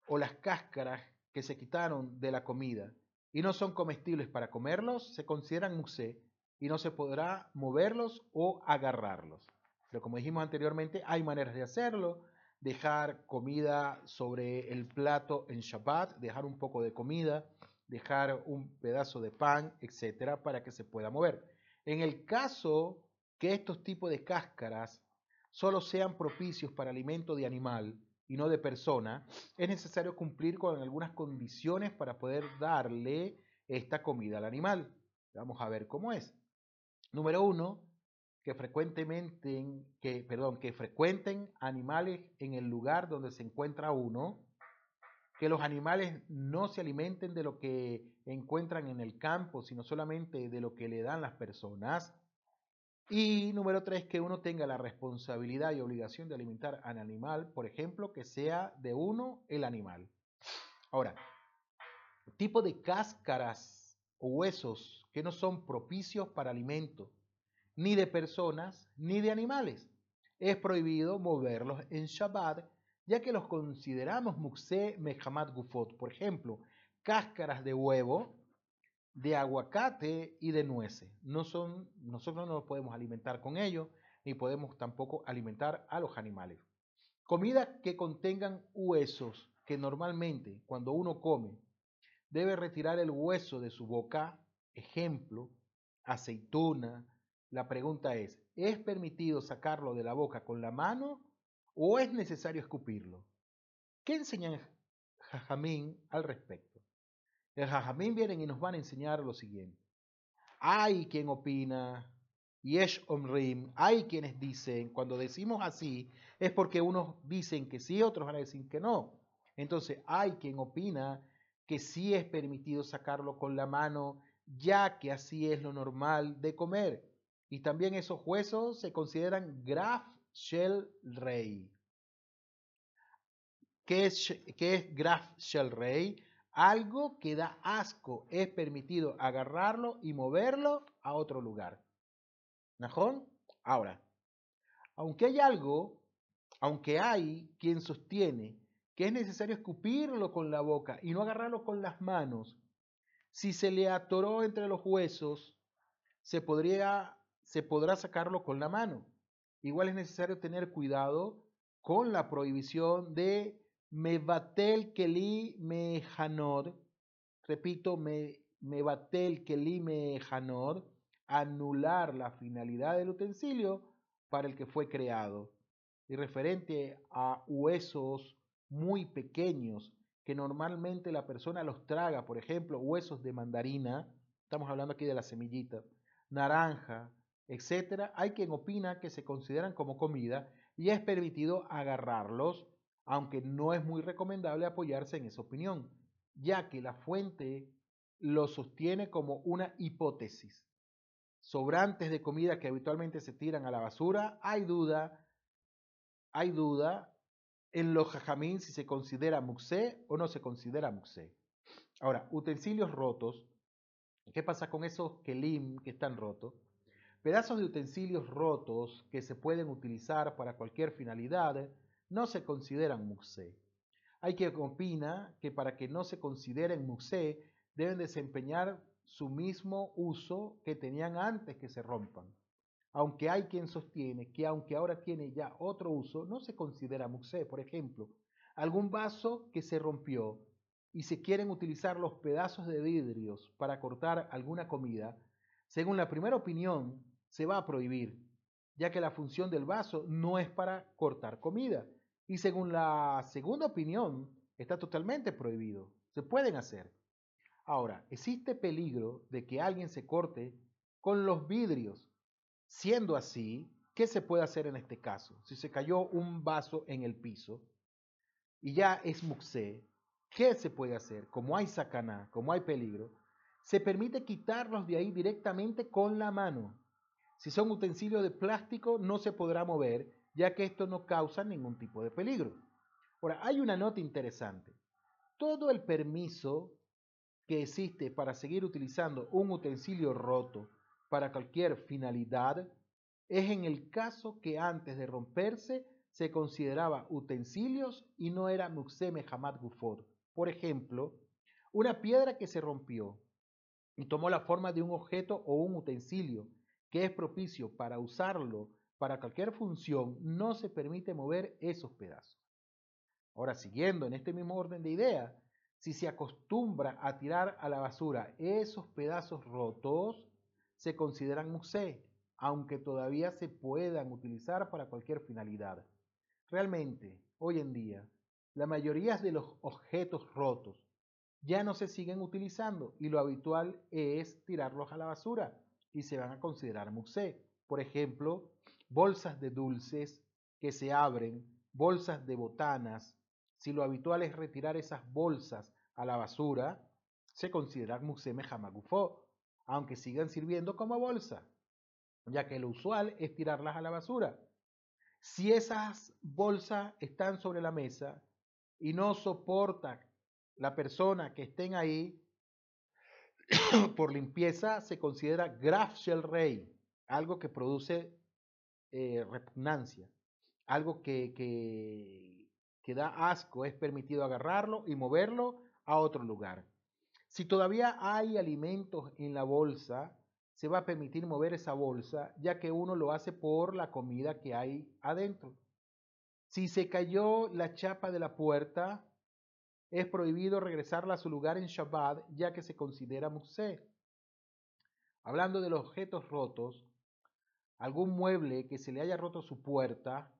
o las cáscaras que se quitaron de la comida y no son comestibles para comerlos, se consideran musé y no se podrá moverlos o agarrarlos. Pero como dijimos anteriormente, hay maneras de hacerlo. Dejar comida sobre el plato en Shabbat, dejar un poco de comida, dejar un pedazo de pan, etcétera, para que se pueda mover. En el caso que estos tipos de cáscaras solo sean propicios para alimento de animal, y no de persona, es necesario cumplir con algunas condiciones para poder darle esta comida al animal. Vamos a ver cómo es. Número uno, que frecuentemente, que, perdón, que frecuenten animales en el lugar donde se encuentra uno, que los animales no se alimenten de lo que encuentran en el campo, sino solamente de lo que le dan las personas, y número tres, que uno tenga la responsabilidad y obligación de alimentar al animal, por ejemplo, que sea de uno el animal. Ahora, tipo de cáscaras o huesos que no son propicios para alimento, ni de personas ni de animales. Es prohibido moverlos en Shabbat, ya que los consideramos muxe mehamad gufot, por ejemplo, cáscaras de huevo, de aguacate y de nueces. No son, nosotros no nos podemos alimentar con ellos, ni podemos tampoco alimentar a los animales. Comida que contengan huesos, que normalmente cuando uno come debe retirar el hueso de su boca, ejemplo, aceituna. La pregunta es, ¿es permitido sacarlo de la boca con la mano o es necesario escupirlo? ¿Qué enseñan Jajamín al respecto? El Jajamín vienen y nos van a enseñar lo siguiente. Hay quien opina Yesh Omrim, hay quienes dicen, cuando decimos así, es porque unos dicen que sí, otros van a decir que no. Entonces, hay quien opina que sí es permitido sacarlo con la mano, ya que así es lo normal de comer. Y también esos huesos se consideran graf shell rey. ¿Qué es, qué es graf shell rey? Algo que da asco. Es permitido agarrarlo y moverlo a otro lugar. ¿Najón? Ahora, aunque hay algo, aunque hay quien sostiene que es necesario escupirlo con la boca y no agarrarlo con las manos, si se le atoró entre los huesos, se, podría, se podrá sacarlo con la mano. Igual es necesario tener cuidado con la prohibición de mevatel keli mejanor. Repito, me, mevatel keli mejanor anular la finalidad del utensilio para el que fue creado. Y referente a huesos muy pequeños que normalmente la persona los traga, por ejemplo, huesos de mandarina, estamos hablando aquí de la semillita, naranja, etcétera, hay quien opina que se consideran como comida y es permitido agarrarlos, aunque no es muy recomendable apoyarse en esa opinión, ya que la fuente lo sostiene como una hipótesis sobrantes de comida que habitualmente se tiran a la basura, hay duda, hay duda en los jajamín si se considera muxé o no se considera muxé. Ahora, utensilios rotos, ¿qué pasa con esos kelim que están rotos? Pedazos de utensilios rotos que se pueden utilizar para cualquier finalidad no se consideran muxé. Hay quien opina que para que no se consideren muxé deben desempeñar su mismo uso que tenían antes que se rompan. Aunque hay quien sostiene que aunque ahora tiene ya otro uso, no se considera muxé. Por ejemplo, algún vaso que se rompió y se quieren utilizar los pedazos de vidrios para cortar alguna comida, según la primera opinión, se va a prohibir, ya que la función del vaso no es para cortar comida. Y según la segunda opinión, está totalmente prohibido. Se pueden hacer. Ahora, existe peligro de que alguien se corte con los vidrios. Siendo así, ¿qué se puede hacer en este caso? Si se cayó un vaso en el piso y ya es muxé, ¿qué se puede hacer? Como hay sacaná, como hay peligro, se permite quitarlos de ahí directamente con la mano. Si son utensilios de plástico, no se podrá mover, ya que esto no causa ningún tipo de peligro. Ahora, hay una nota interesante. Todo el permiso que existe para seguir utilizando un utensilio roto para cualquier finalidad es en el caso que antes de romperse se consideraba utensilios y no era muxeme hamad gufod. Por ejemplo, una piedra que se rompió y tomó la forma de un objeto o un utensilio que es propicio para usarlo para cualquier función, no se permite mover esos pedazos. Ahora, siguiendo en este mismo orden de idea, si se acostumbra a tirar a la basura esos pedazos rotos, se consideran musé, aunque todavía se puedan utilizar para cualquier finalidad. Realmente, hoy en día, la mayoría de los objetos rotos ya no se siguen utilizando y lo habitual es tirarlos a la basura y se van a considerar musé. Por ejemplo, bolsas de dulces que se abren, bolsas de botanas, si lo habitual es retirar esas bolsas a la basura, se considera museme jamagufo, aunque sigan sirviendo como bolsa, ya que lo usual es tirarlas a la basura. Si esas bolsas están sobre la mesa y no soporta la persona que estén ahí, por limpieza se considera graf rey, algo que produce eh, repugnancia, algo que, que, da asco, es permitido agarrarlo y moverlo a otro lugar. Si todavía hay alimentos en la bolsa, se va a permitir mover esa bolsa, ya que uno lo hace por la comida que hay adentro. Si se cayó la chapa de la puerta, es prohibido regresarla a su lugar en Shabbat, ya que se considera muxé. Hablando de los objetos rotos, algún mueble que se le haya roto su puerta,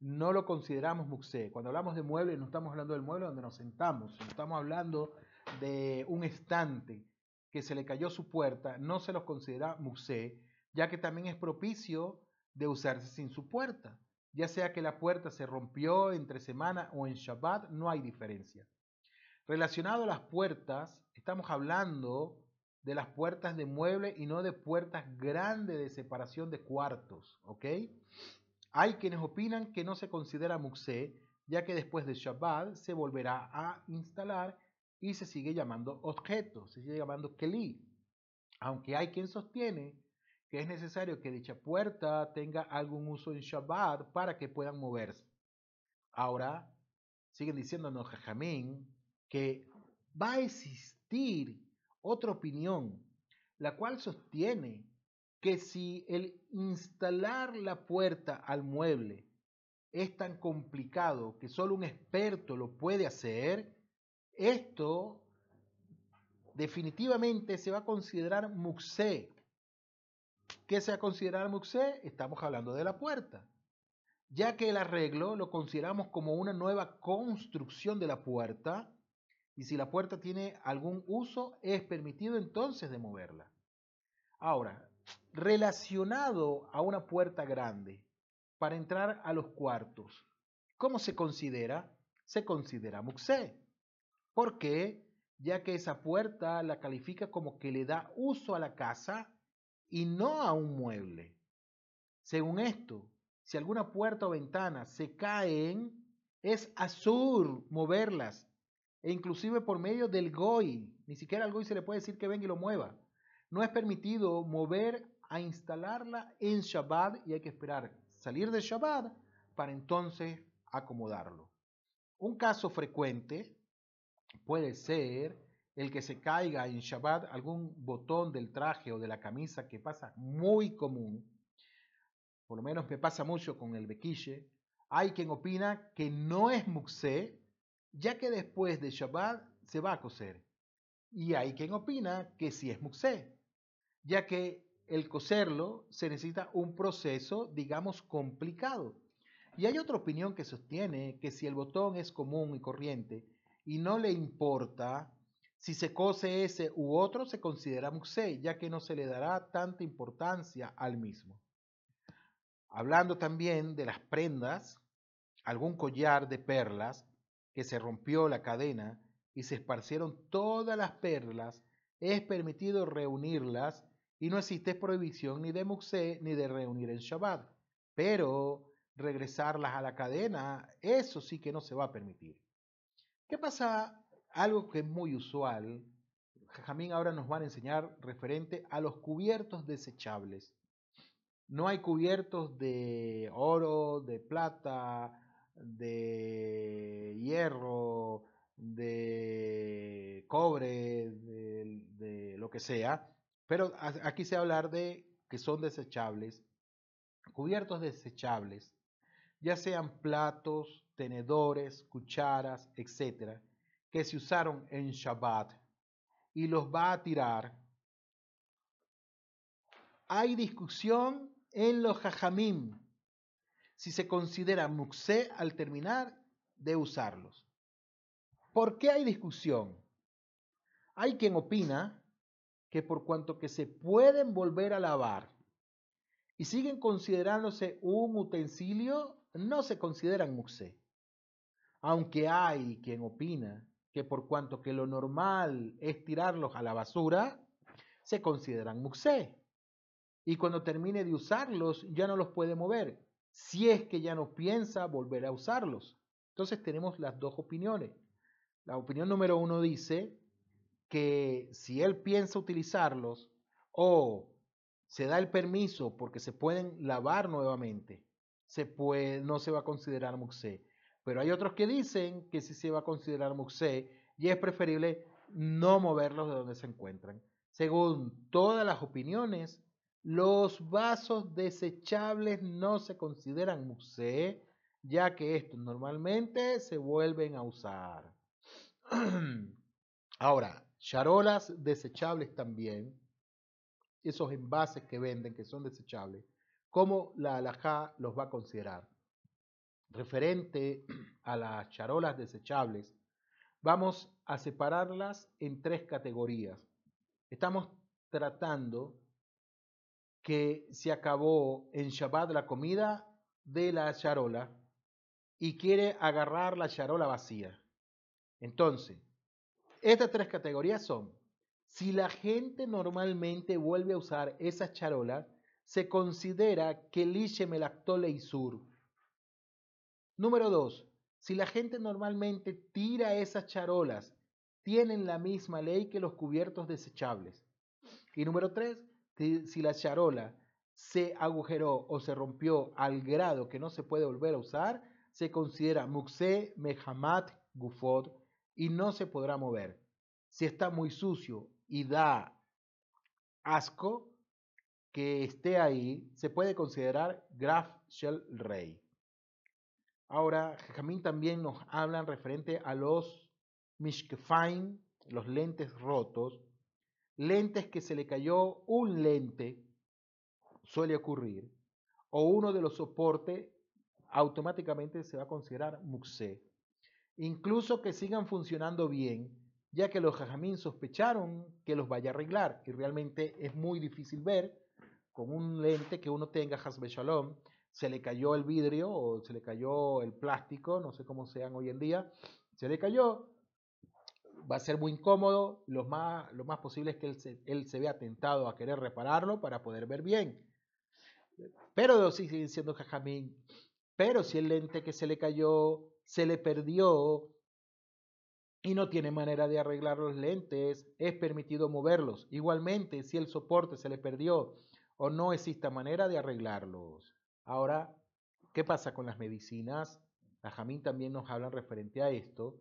no lo consideramos muxé. Cuando hablamos de mueble, no estamos hablando del mueble donde nos sentamos, estamos hablando de un estante que se le cayó su puerta, no se los considera musé, ya que también es propicio de usarse sin su puerta. Ya sea que la puerta se rompió entre semana o en Shabbat, no hay diferencia. Relacionado a las puertas, estamos hablando de las puertas de mueble y no de puertas grandes de separación de cuartos, ¿ok? Hay quienes opinan que no se considera muxé, ya que después de Shabbat se volverá a instalar y se sigue llamando objeto, se sigue llamando keli. Aunque hay quien sostiene que es necesario que dicha puerta tenga algún uso en Shabbat para que puedan moverse. Ahora, siguen diciéndonos Jajamín que va a existir otra opinión, la cual sostiene que si el instalar la puerta al mueble es tan complicado que solo un experto lo puede hacer, esto definitivamente se va a considerar muxé. ¿Qué se va a considerar muxé? Estamos hablando de la puerta. Ya que el arreglo lo consideramos como una nueva construcción de la puerta, y si la puerta tiene algún uso, es permitido entonces de moverla. Ahora, relacionado a una puerta grande, para entrar a los cuartos, ¿cómo se considera? Se considera muxé. ¿Por qué? Ya que esa puerta la califica como que le da uso a la casa y no a un mueble. Según esto, si alguna puerta o ventana se caen, es azul moverlas, e inclusive por medio del GOI, ni siquiera al GOI se le puede decir que venga y lo mueva. No es permitido mover a instalarla en Shabbat y hay que esperar salir de Shabbat para entonces acomodarlo. Un caso frecuente Puede ser el que se caiga en Shabbat algún botón del traje o de la camisa que pasa muy común. Por lo menos me pasa mucho con el bequille. Hay quien opina que no es muxé, ya que después de Shabbat se va a coser. Y hay quien opina que sí es muxé, ya que el coserlo se necesita un proceso, digamos, complicado. Y hay otra opinión que sostiene que si el botón es común y corriente y no le importa si se cose ese u otro, se considera muxé, ya que no se le dará tanta importancia al mismo. Hablando también de las prendas, algún collar de perlas que se rompió la cadena y se esparcieron todas las perlas, es permitido reunirlas y no existe prohibición ni de muxé ni de reunir en Shabbat. Pero regresarlas a la cadena, eso sí que no se va a permitir. ¿Qué pasa? Algo que es muy usual, Jamín ahora nos van a enseñar referente a los cubiertos desechables. No hay cubiertos de oro, de plata, de hierro, de cobre, de, lo que sea, pero aquí se hablar de que son desechables, cubiertos desechables, ya sean platos, tenedores, cucharas, etcétera, que se usaron en Shabbat y los va a tirar. Hay discusión en los jajamim si se considera muxé al terminar de usarlos. ¿Por qué hay discusión? Hay quien opina que por cuanto que se pueden volver a lavar y siguen considerándose un utensilio, no se consideran muxé aunque hay quien opina que por cuanto que lo normal es tirarlos a la basura, se consideran muxé. Y cuando termine de usarlos, ya no los puede mover, si es que ya no piensa volver a usarlos. Entonces tenemos las dos opiniones. La opinión número uno dice que si él piensa utilizarlos o se da el permiso porque se pueden lavar nuevamente, se puede, no se va a considerar muxé. Pero hay otros que dicen que sí se va a considerar muxé y es preferible no moverlos de donde se encuentran. Según todas las opiniones, los vasos desechables no se consideran muxé, ya que estos normalmente se vuelven a usar. Ahora, charolas desechables también, esos envases que venden que son desechables, ¿cómo la alajá los va a considerar? Referente a las charolas desechables, vamos a separarlas en tres categorías. Estamos tratando que se acabó en Shabbat la comida de la charola y quiere agarrar la charola vacía. Entonces, estas tres categorías son, si la gente normalmente vuelve a usar esas charolas, se considera que liche melactole y sur. Número dos, si la gente normalmente tira esas charolas, tienen la misma ley que los cubiertos desechables. Y número tres, si la charola se agujeró o se rompió al grado que no se puede volver a usar, se considera muxé, mehamat, gufot y no se podrá mover. Si está muy sucio y da asco que esté ahí, se puede considerar graf shel rey. Ahora, Jamín también nos hablan referente a los mishkefain, los lentes rotos, lentes que se le cayó un lente, suele ocurrir, o uno de los soportes, automáticamente se va a considerar muxé. Incluso que sigan funcionando bien, ya que los jajamín sospecharon que los vaya a arreglar, y realmente es muy difícil ver con un lente que uno tenga Hasbe Shalom, se le cayó el vidrio o se le cayó el plástico, no sé cómo sean hoy en día, se le cayó, va a ser muy incómodo, lo más, lo más posible es que él se, él se vea tentado a querer repararlo para poder ver bien. Pero sí siguen siendo jajamín. Pero si el lente que se le cayó se le perdió y no tiene manera de arreglar los lentes, es permitido moverlos. Igualmente, si el soporte se le perdió o no existe manera de arreglarlos. Ahora, ¿qué pasa con las medicinas? La Jamín también nos habla referente a esto.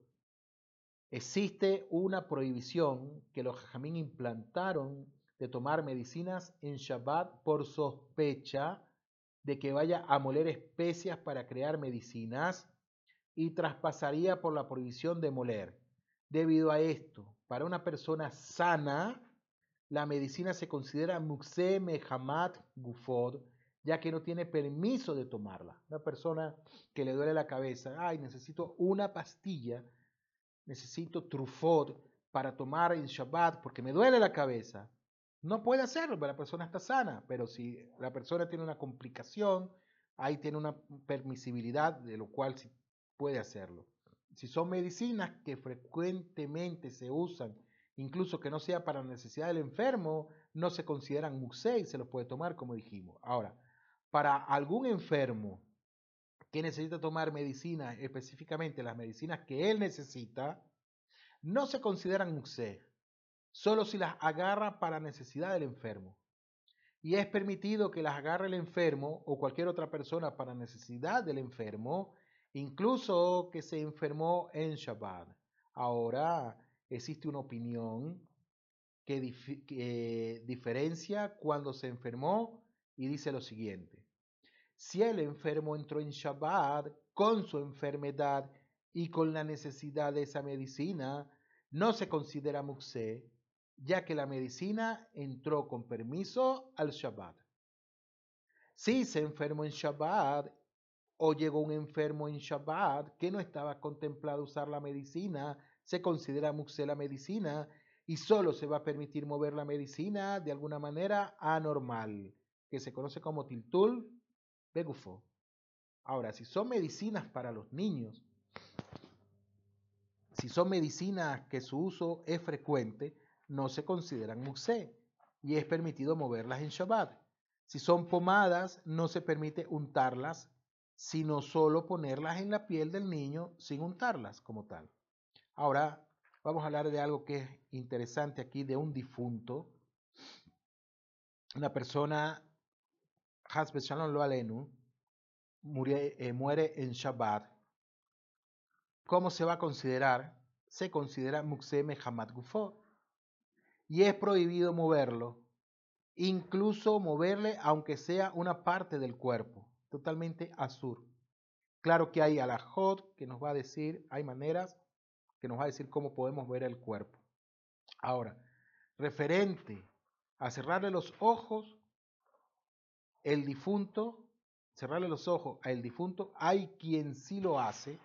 Existe una prohibición que los Jamín implantaron de tomar medicinas en Shabbat por sospecha de que vaya a moler especias para crear medicinas y traspasaría por la prohibición de moler. Debido a esto, para una persona sana, la medicina se considera muxe mehamat gufod, ya que no tiene permiso de tomarla. Una persona que le duele la cabeza, ay, necesito una pastilla, necesito trufot para tomar en Shabbat porque me duele la cabeza. No puede hacerlo, la persona está sana, pero si la persona tiene una complicación, ahí tiene una permisibilidad de lo cual sí puede hacerlo. Si son medicinas que frecuentemente se usan, incluso que no sea para necesidad del enfermo, no se consideran y se los puede tomar como dijimos. Ahora, para algún enfermo que necesita tomar medicina, específicamente las medicinas que él necesita, no se consideran muxé, solo si las agarra para necesidad del enfermo. Y es permitido que las agarre el enfermo o cualquier otra persona para necesidad del enfermo, incluso que se enfermó en Shabbat. Ahora existe una opinión que, diferencia cuando se enfermó y dice lo siguiente. Si el enfermo entró en Shabbat con su enfermedad y con la necesidad de esa medicina, no se considera muxé, ya que la medicina entró con permiso al Shabbat. Si se enfermó en Shabbat o llegó un enfermo en Shabbat que no estaba contemplado usar la medicina, se considera muxé la medicina y solo se va a permitir mover la medicina de alguna manera anormal, que se conoce como tiltul begufo. Ahora, si son medicinas para los niños, si son medicinas que su uso es frecuente, no se consideran muxé y es permitido moverlas en Shabbat. Si son pomadas, no se permite untarlas, sino solo ponerlas en la piel del niño sin untarlas como tal. Ahora, vamos a hablar de algo que es interesante aquí, de un difunto. Una persona, Hasbe Lo Alenu, eh, muere en Shabbat. ¿Cómo se va a considerar? Se considera Mukseme Hamad Gufo. Y es prohibido moverlo, incluso moverle aunque sea una parte del cuerpo, totalmente azul. Claro que hay alajot que nos va a decir, hay maneras que nos va a decir cómo podemos ver el cuerpo. Ahora, referente a cerrarle los ojos, el difunto, cerrarle los ojos al difunto, hay quien sí lo hace,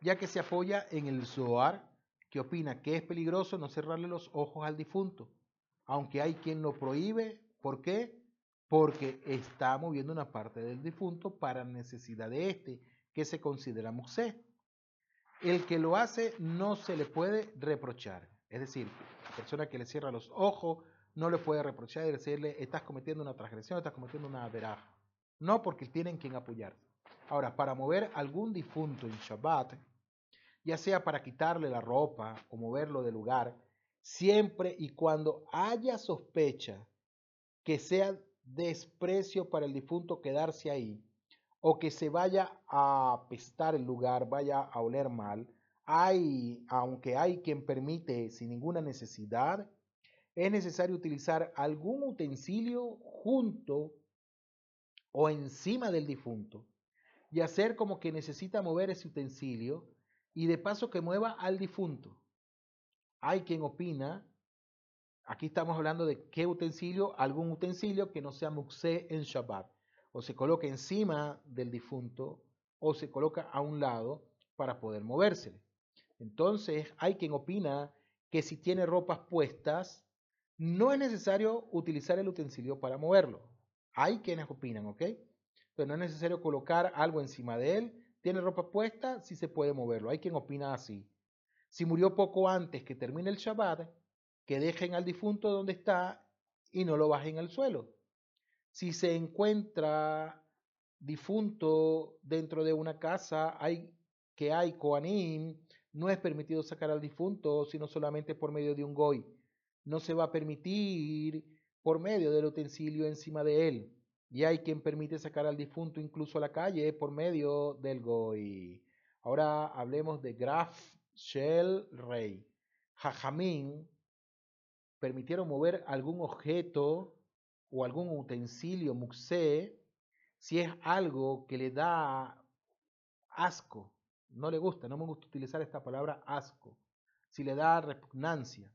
ya que se apoya en el Zohar, que opina que es peligroso no cerrarle los ojos al difunto, aunque hay quien lo prohíbe. ¿Por qué? Porque está moviendo una parte del difunto para necesidad de este, que se considera musé el que lo hace no se le puede reprochar. Es decir, la persona que le cierra los ojos no le puede reprochar y decirle, estás cometiendo una transgresión, estás cometiendo una veraja. No porque tienen quien apoyar. Ahora, para mover algún difunto en Shabbat, ya sea para quitarle la ropa o moverlo de lugar, siempre y cuando haya sospecha que sea desprecio para el difunto quedarse ahí, o que se vaya a apestar el lugar, vaya a oler mal, hay, aunque hay quien permite sin ninguna necesidad, es necesario utilizar algún utensilio junto o encima del difunto y hacer como que necesita mover ese utensilio y de paso que mueva al difunto. Hay quien opina, aquí estamos hablando de qué utensilio, algún utensilio que no sea muxé en Shabbat o se coloca encima del difunto o se coloca a un lado para poder movérsele. Entonces, hay quien opina que si tiene ropas puestas, no es necesario utilizar el utensilio para moverlo. Hay quienes opinan, ¿ok? Pero no es necesario colocar algo encima de él. Tiene ropa puesta, sí se puede moverlo. Hay quien opina así. Si murió poco antes que termine el Shabbat, que dejen al difunto donde está y no lo bajen al suelo. Si se encuentra difunto dentro de una casa hay, que hay Koanim, no es permitido sacar al difunto, sino solamente por medio de un goy. No se va a permitir por medio del utensilio encima de él. Y hay quien permite sacar al difunto incluso a la calle por medio del goy. Ahora hablemos de Graf Shell Rey. Jajamín permitieron mover algún objeto o algún utensilio muxé, si es algo que le da asco, no le gusta, no me gusta utilizar esta palabra asco, si le da repugnancia,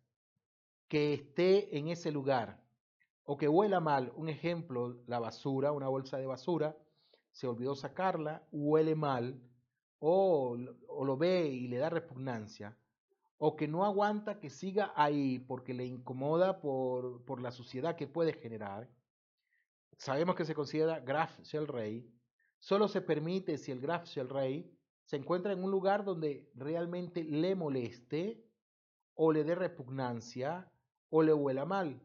que esté en ese lugar o que huela mal, un ejemplo, la basura, una bolsa de basura, se olvidó sacarla, huele mal, o, o lo ve y le da repugnancia, o que no aguanta que siga ahí porque le incomoda por, por la suciedad que puede generar, sabemos que se considera Graf Shell Rey, solo se permite si el Graf Shell Rey se encuentra en un lugar donde realmente le moleste o le dé repugnancia o le huela mal.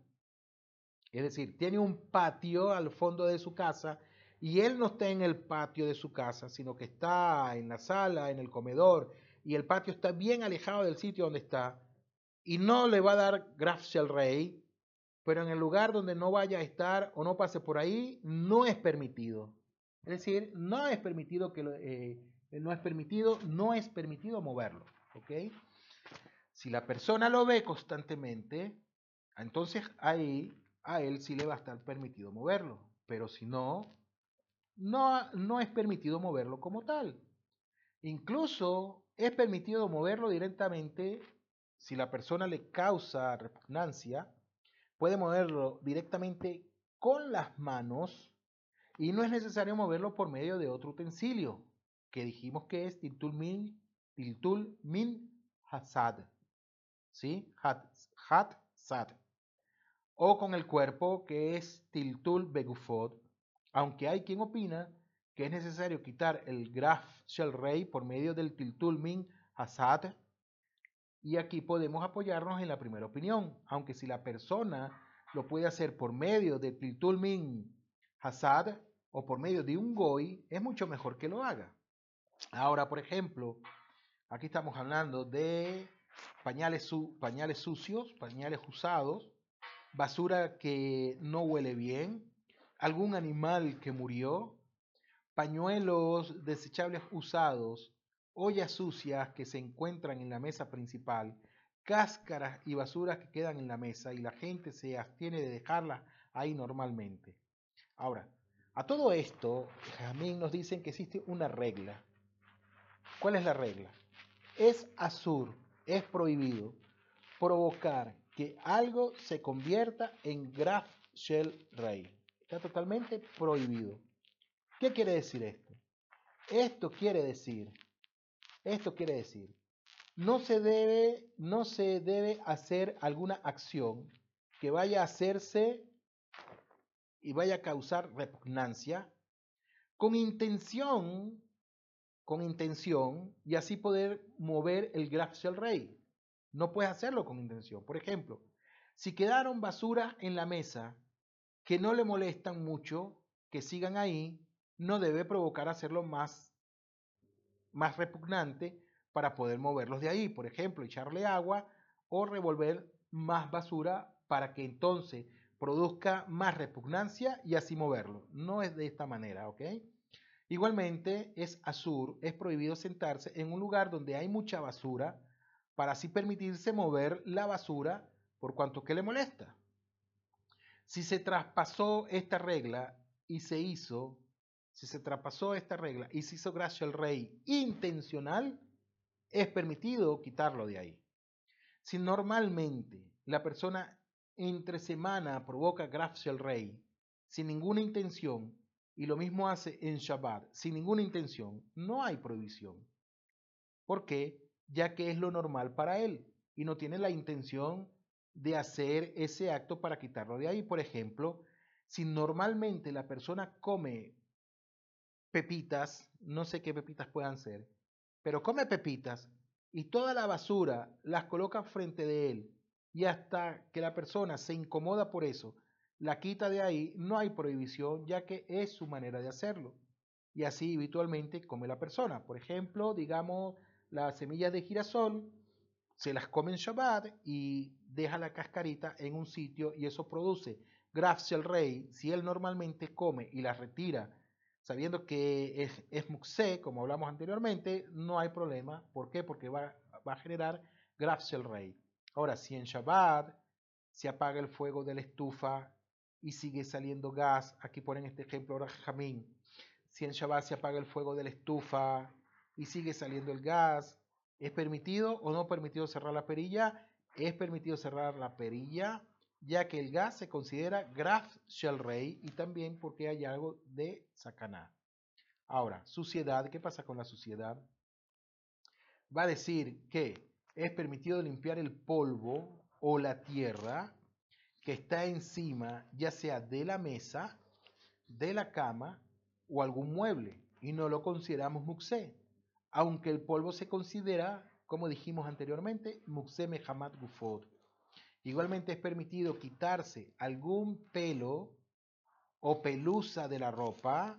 Es decir, tiene un patio al fondo de su casa y él no está en el patio de su casa, sino que está en la sala, en el comedor, y el patio está bien alejado del sitio donde está, y no le va a dar Graf Rey, pero en el lugar donde no vaya a estar o no pase por ahí, no es permitido. Es decir, no es permitido que eh, no es permitido, no es permitido moverlo. Si la persona lo ve constantemente, entonces ahí a él sí le va a estar permitido moverlo, pero si no, no, no es permitido moverlo como tal. Incluso es permitido moverlo directamente si la persona le causa repugnancia, puede moverlo directamente con las manos y no es necesario moverlo por medio de otro utensilio, que dijimos que es Tiltul Min, tiltul min Hasad. ¿Sí? Hat, hat Sad. O con el cuerpo, que es Tiltul Begufod, aunque hay quien opina que es necesario quitar el graf shell rey por medio del tiltul min hasad. Y aquí podemos apoyarnos en la primera opinión, aunque si la persona lo puede hacer por medio del tiltul min hasad o por medio de un goy, es mucho mejor que lo haga. Ahora, por ejemplo, aquí estamos hablando de pañales, pañales sucios, pañales usados, basura que no huele bien, algún animal que murió, pañuelos desechables usados, ollas sucias que se encuentran en la mesa principal, cáscaras y basuras que quedan en la mesa y la gente se abstiene de dejarlas ahí normalmente. Ahora, a todo esto, Jamín nos dicen que existe una regla. ¿Cuál es la regla? Es azur, es prohibido provocar que algo se convierta en Graf Shell Rey. Está totalmente prohibido. ¿Qué quiere decir esto? Esto quiere decir, esto quiere decir, no se debe, no se debe hacer alguna acción que vaya a hacerse y vaya a causar repugnancia con intención, con intención y así poder mover el Graf Shell Rey. No puedes hacerlo con intención. Por ejemplo, si quedaron basuras en la mesa que no le molestan mucho, que sigan ahí, no debe provocar hacerlo más, más repugnante para poder moverlos de ahí. Por ejemplo, echarle agua o revolver más basura para que entonces produzca más repugnancia y así moverlo. No es de esta manera, ¿ok? Igualmente, es azur, es prohibido sentarse en un lugar donde hay mucha basura para así permitirse mover la basura por cuanto que le molesta. Si se traspasó esta regla y se hizo, si se traspasó esta regla y se hizo gracia al rey intencional, es permitido quitarlo de ahí. Si normalmente la persona entre semana provoca gracia al rey sin ninguna intención y lo mismo hace en Shabbat sin ninguna intención, no hay prohibición. ¿Por qué? Ya que es lo normal para él y no tiene la intención de hacer ese acto para quitarlo de ahí. Por ejemplo, si normalmente la persona come pepitas, no sé qué pepitas puedan ser, pero come pepitas y toda la basura las coloca frente de él y hasta que la persona se incomoda por eso, la quita de ahí, no hay prohibición ya que es su manera de hacerlo. Y así habitualmente come la persona. Por ejemplo, digamos, las semillas de girasol se las come en Shabbat y deja la cascarita en un sitio y eso produce gracia al rey. Si él normalmente come y las retira sabiendo que es, es muxé, como hablamos anteriormente, no hay problema. ¿Por qué? Porque va, va a generar gracia al rey. Ahora, si en Shabbat se apaga el fuego de la estufa y sigue saliendo gas, aquí ponen este ejemplo ahora Jamín, si en Shabbat se apaga el fuego de la estufa y sigue saliendo el gas, ¿es permitido o no permitido cerrar la perilla? Es permitido cerrar la perilla ya que el gas se considera Graf Shell Rey y también porque hay algo de sacaná. Ahora, suciedad, ¿qué pasa con la suciedad? Va a decir que es permitido limpiar el polvo o la tierra que está encima, ya sea de la mesa, de la cama o algún mueble, y no lo consideramos muxé, aunque el polvo se considera, como dijimos anteriormente, muxé mehamat gufot. Igualmente es permitido quitarse algún pelo o pelusa de la ropa.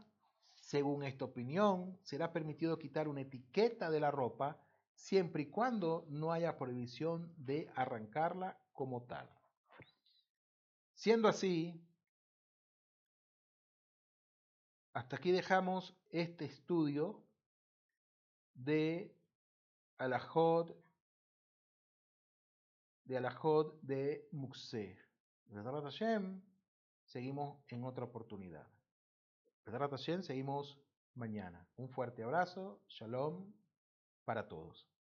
Según esta opinión, será permitido quitar una etiqueta de la ropa siempre y cuando no haya prohibición de arrancarla como tal. Siendo así, hasta aquí dejamos este estudio de Alajod de Alajod de Muxé. Seguimos en otra oportunidad. Seguimos mañana. Un fuerte abrazo, shalom para todos.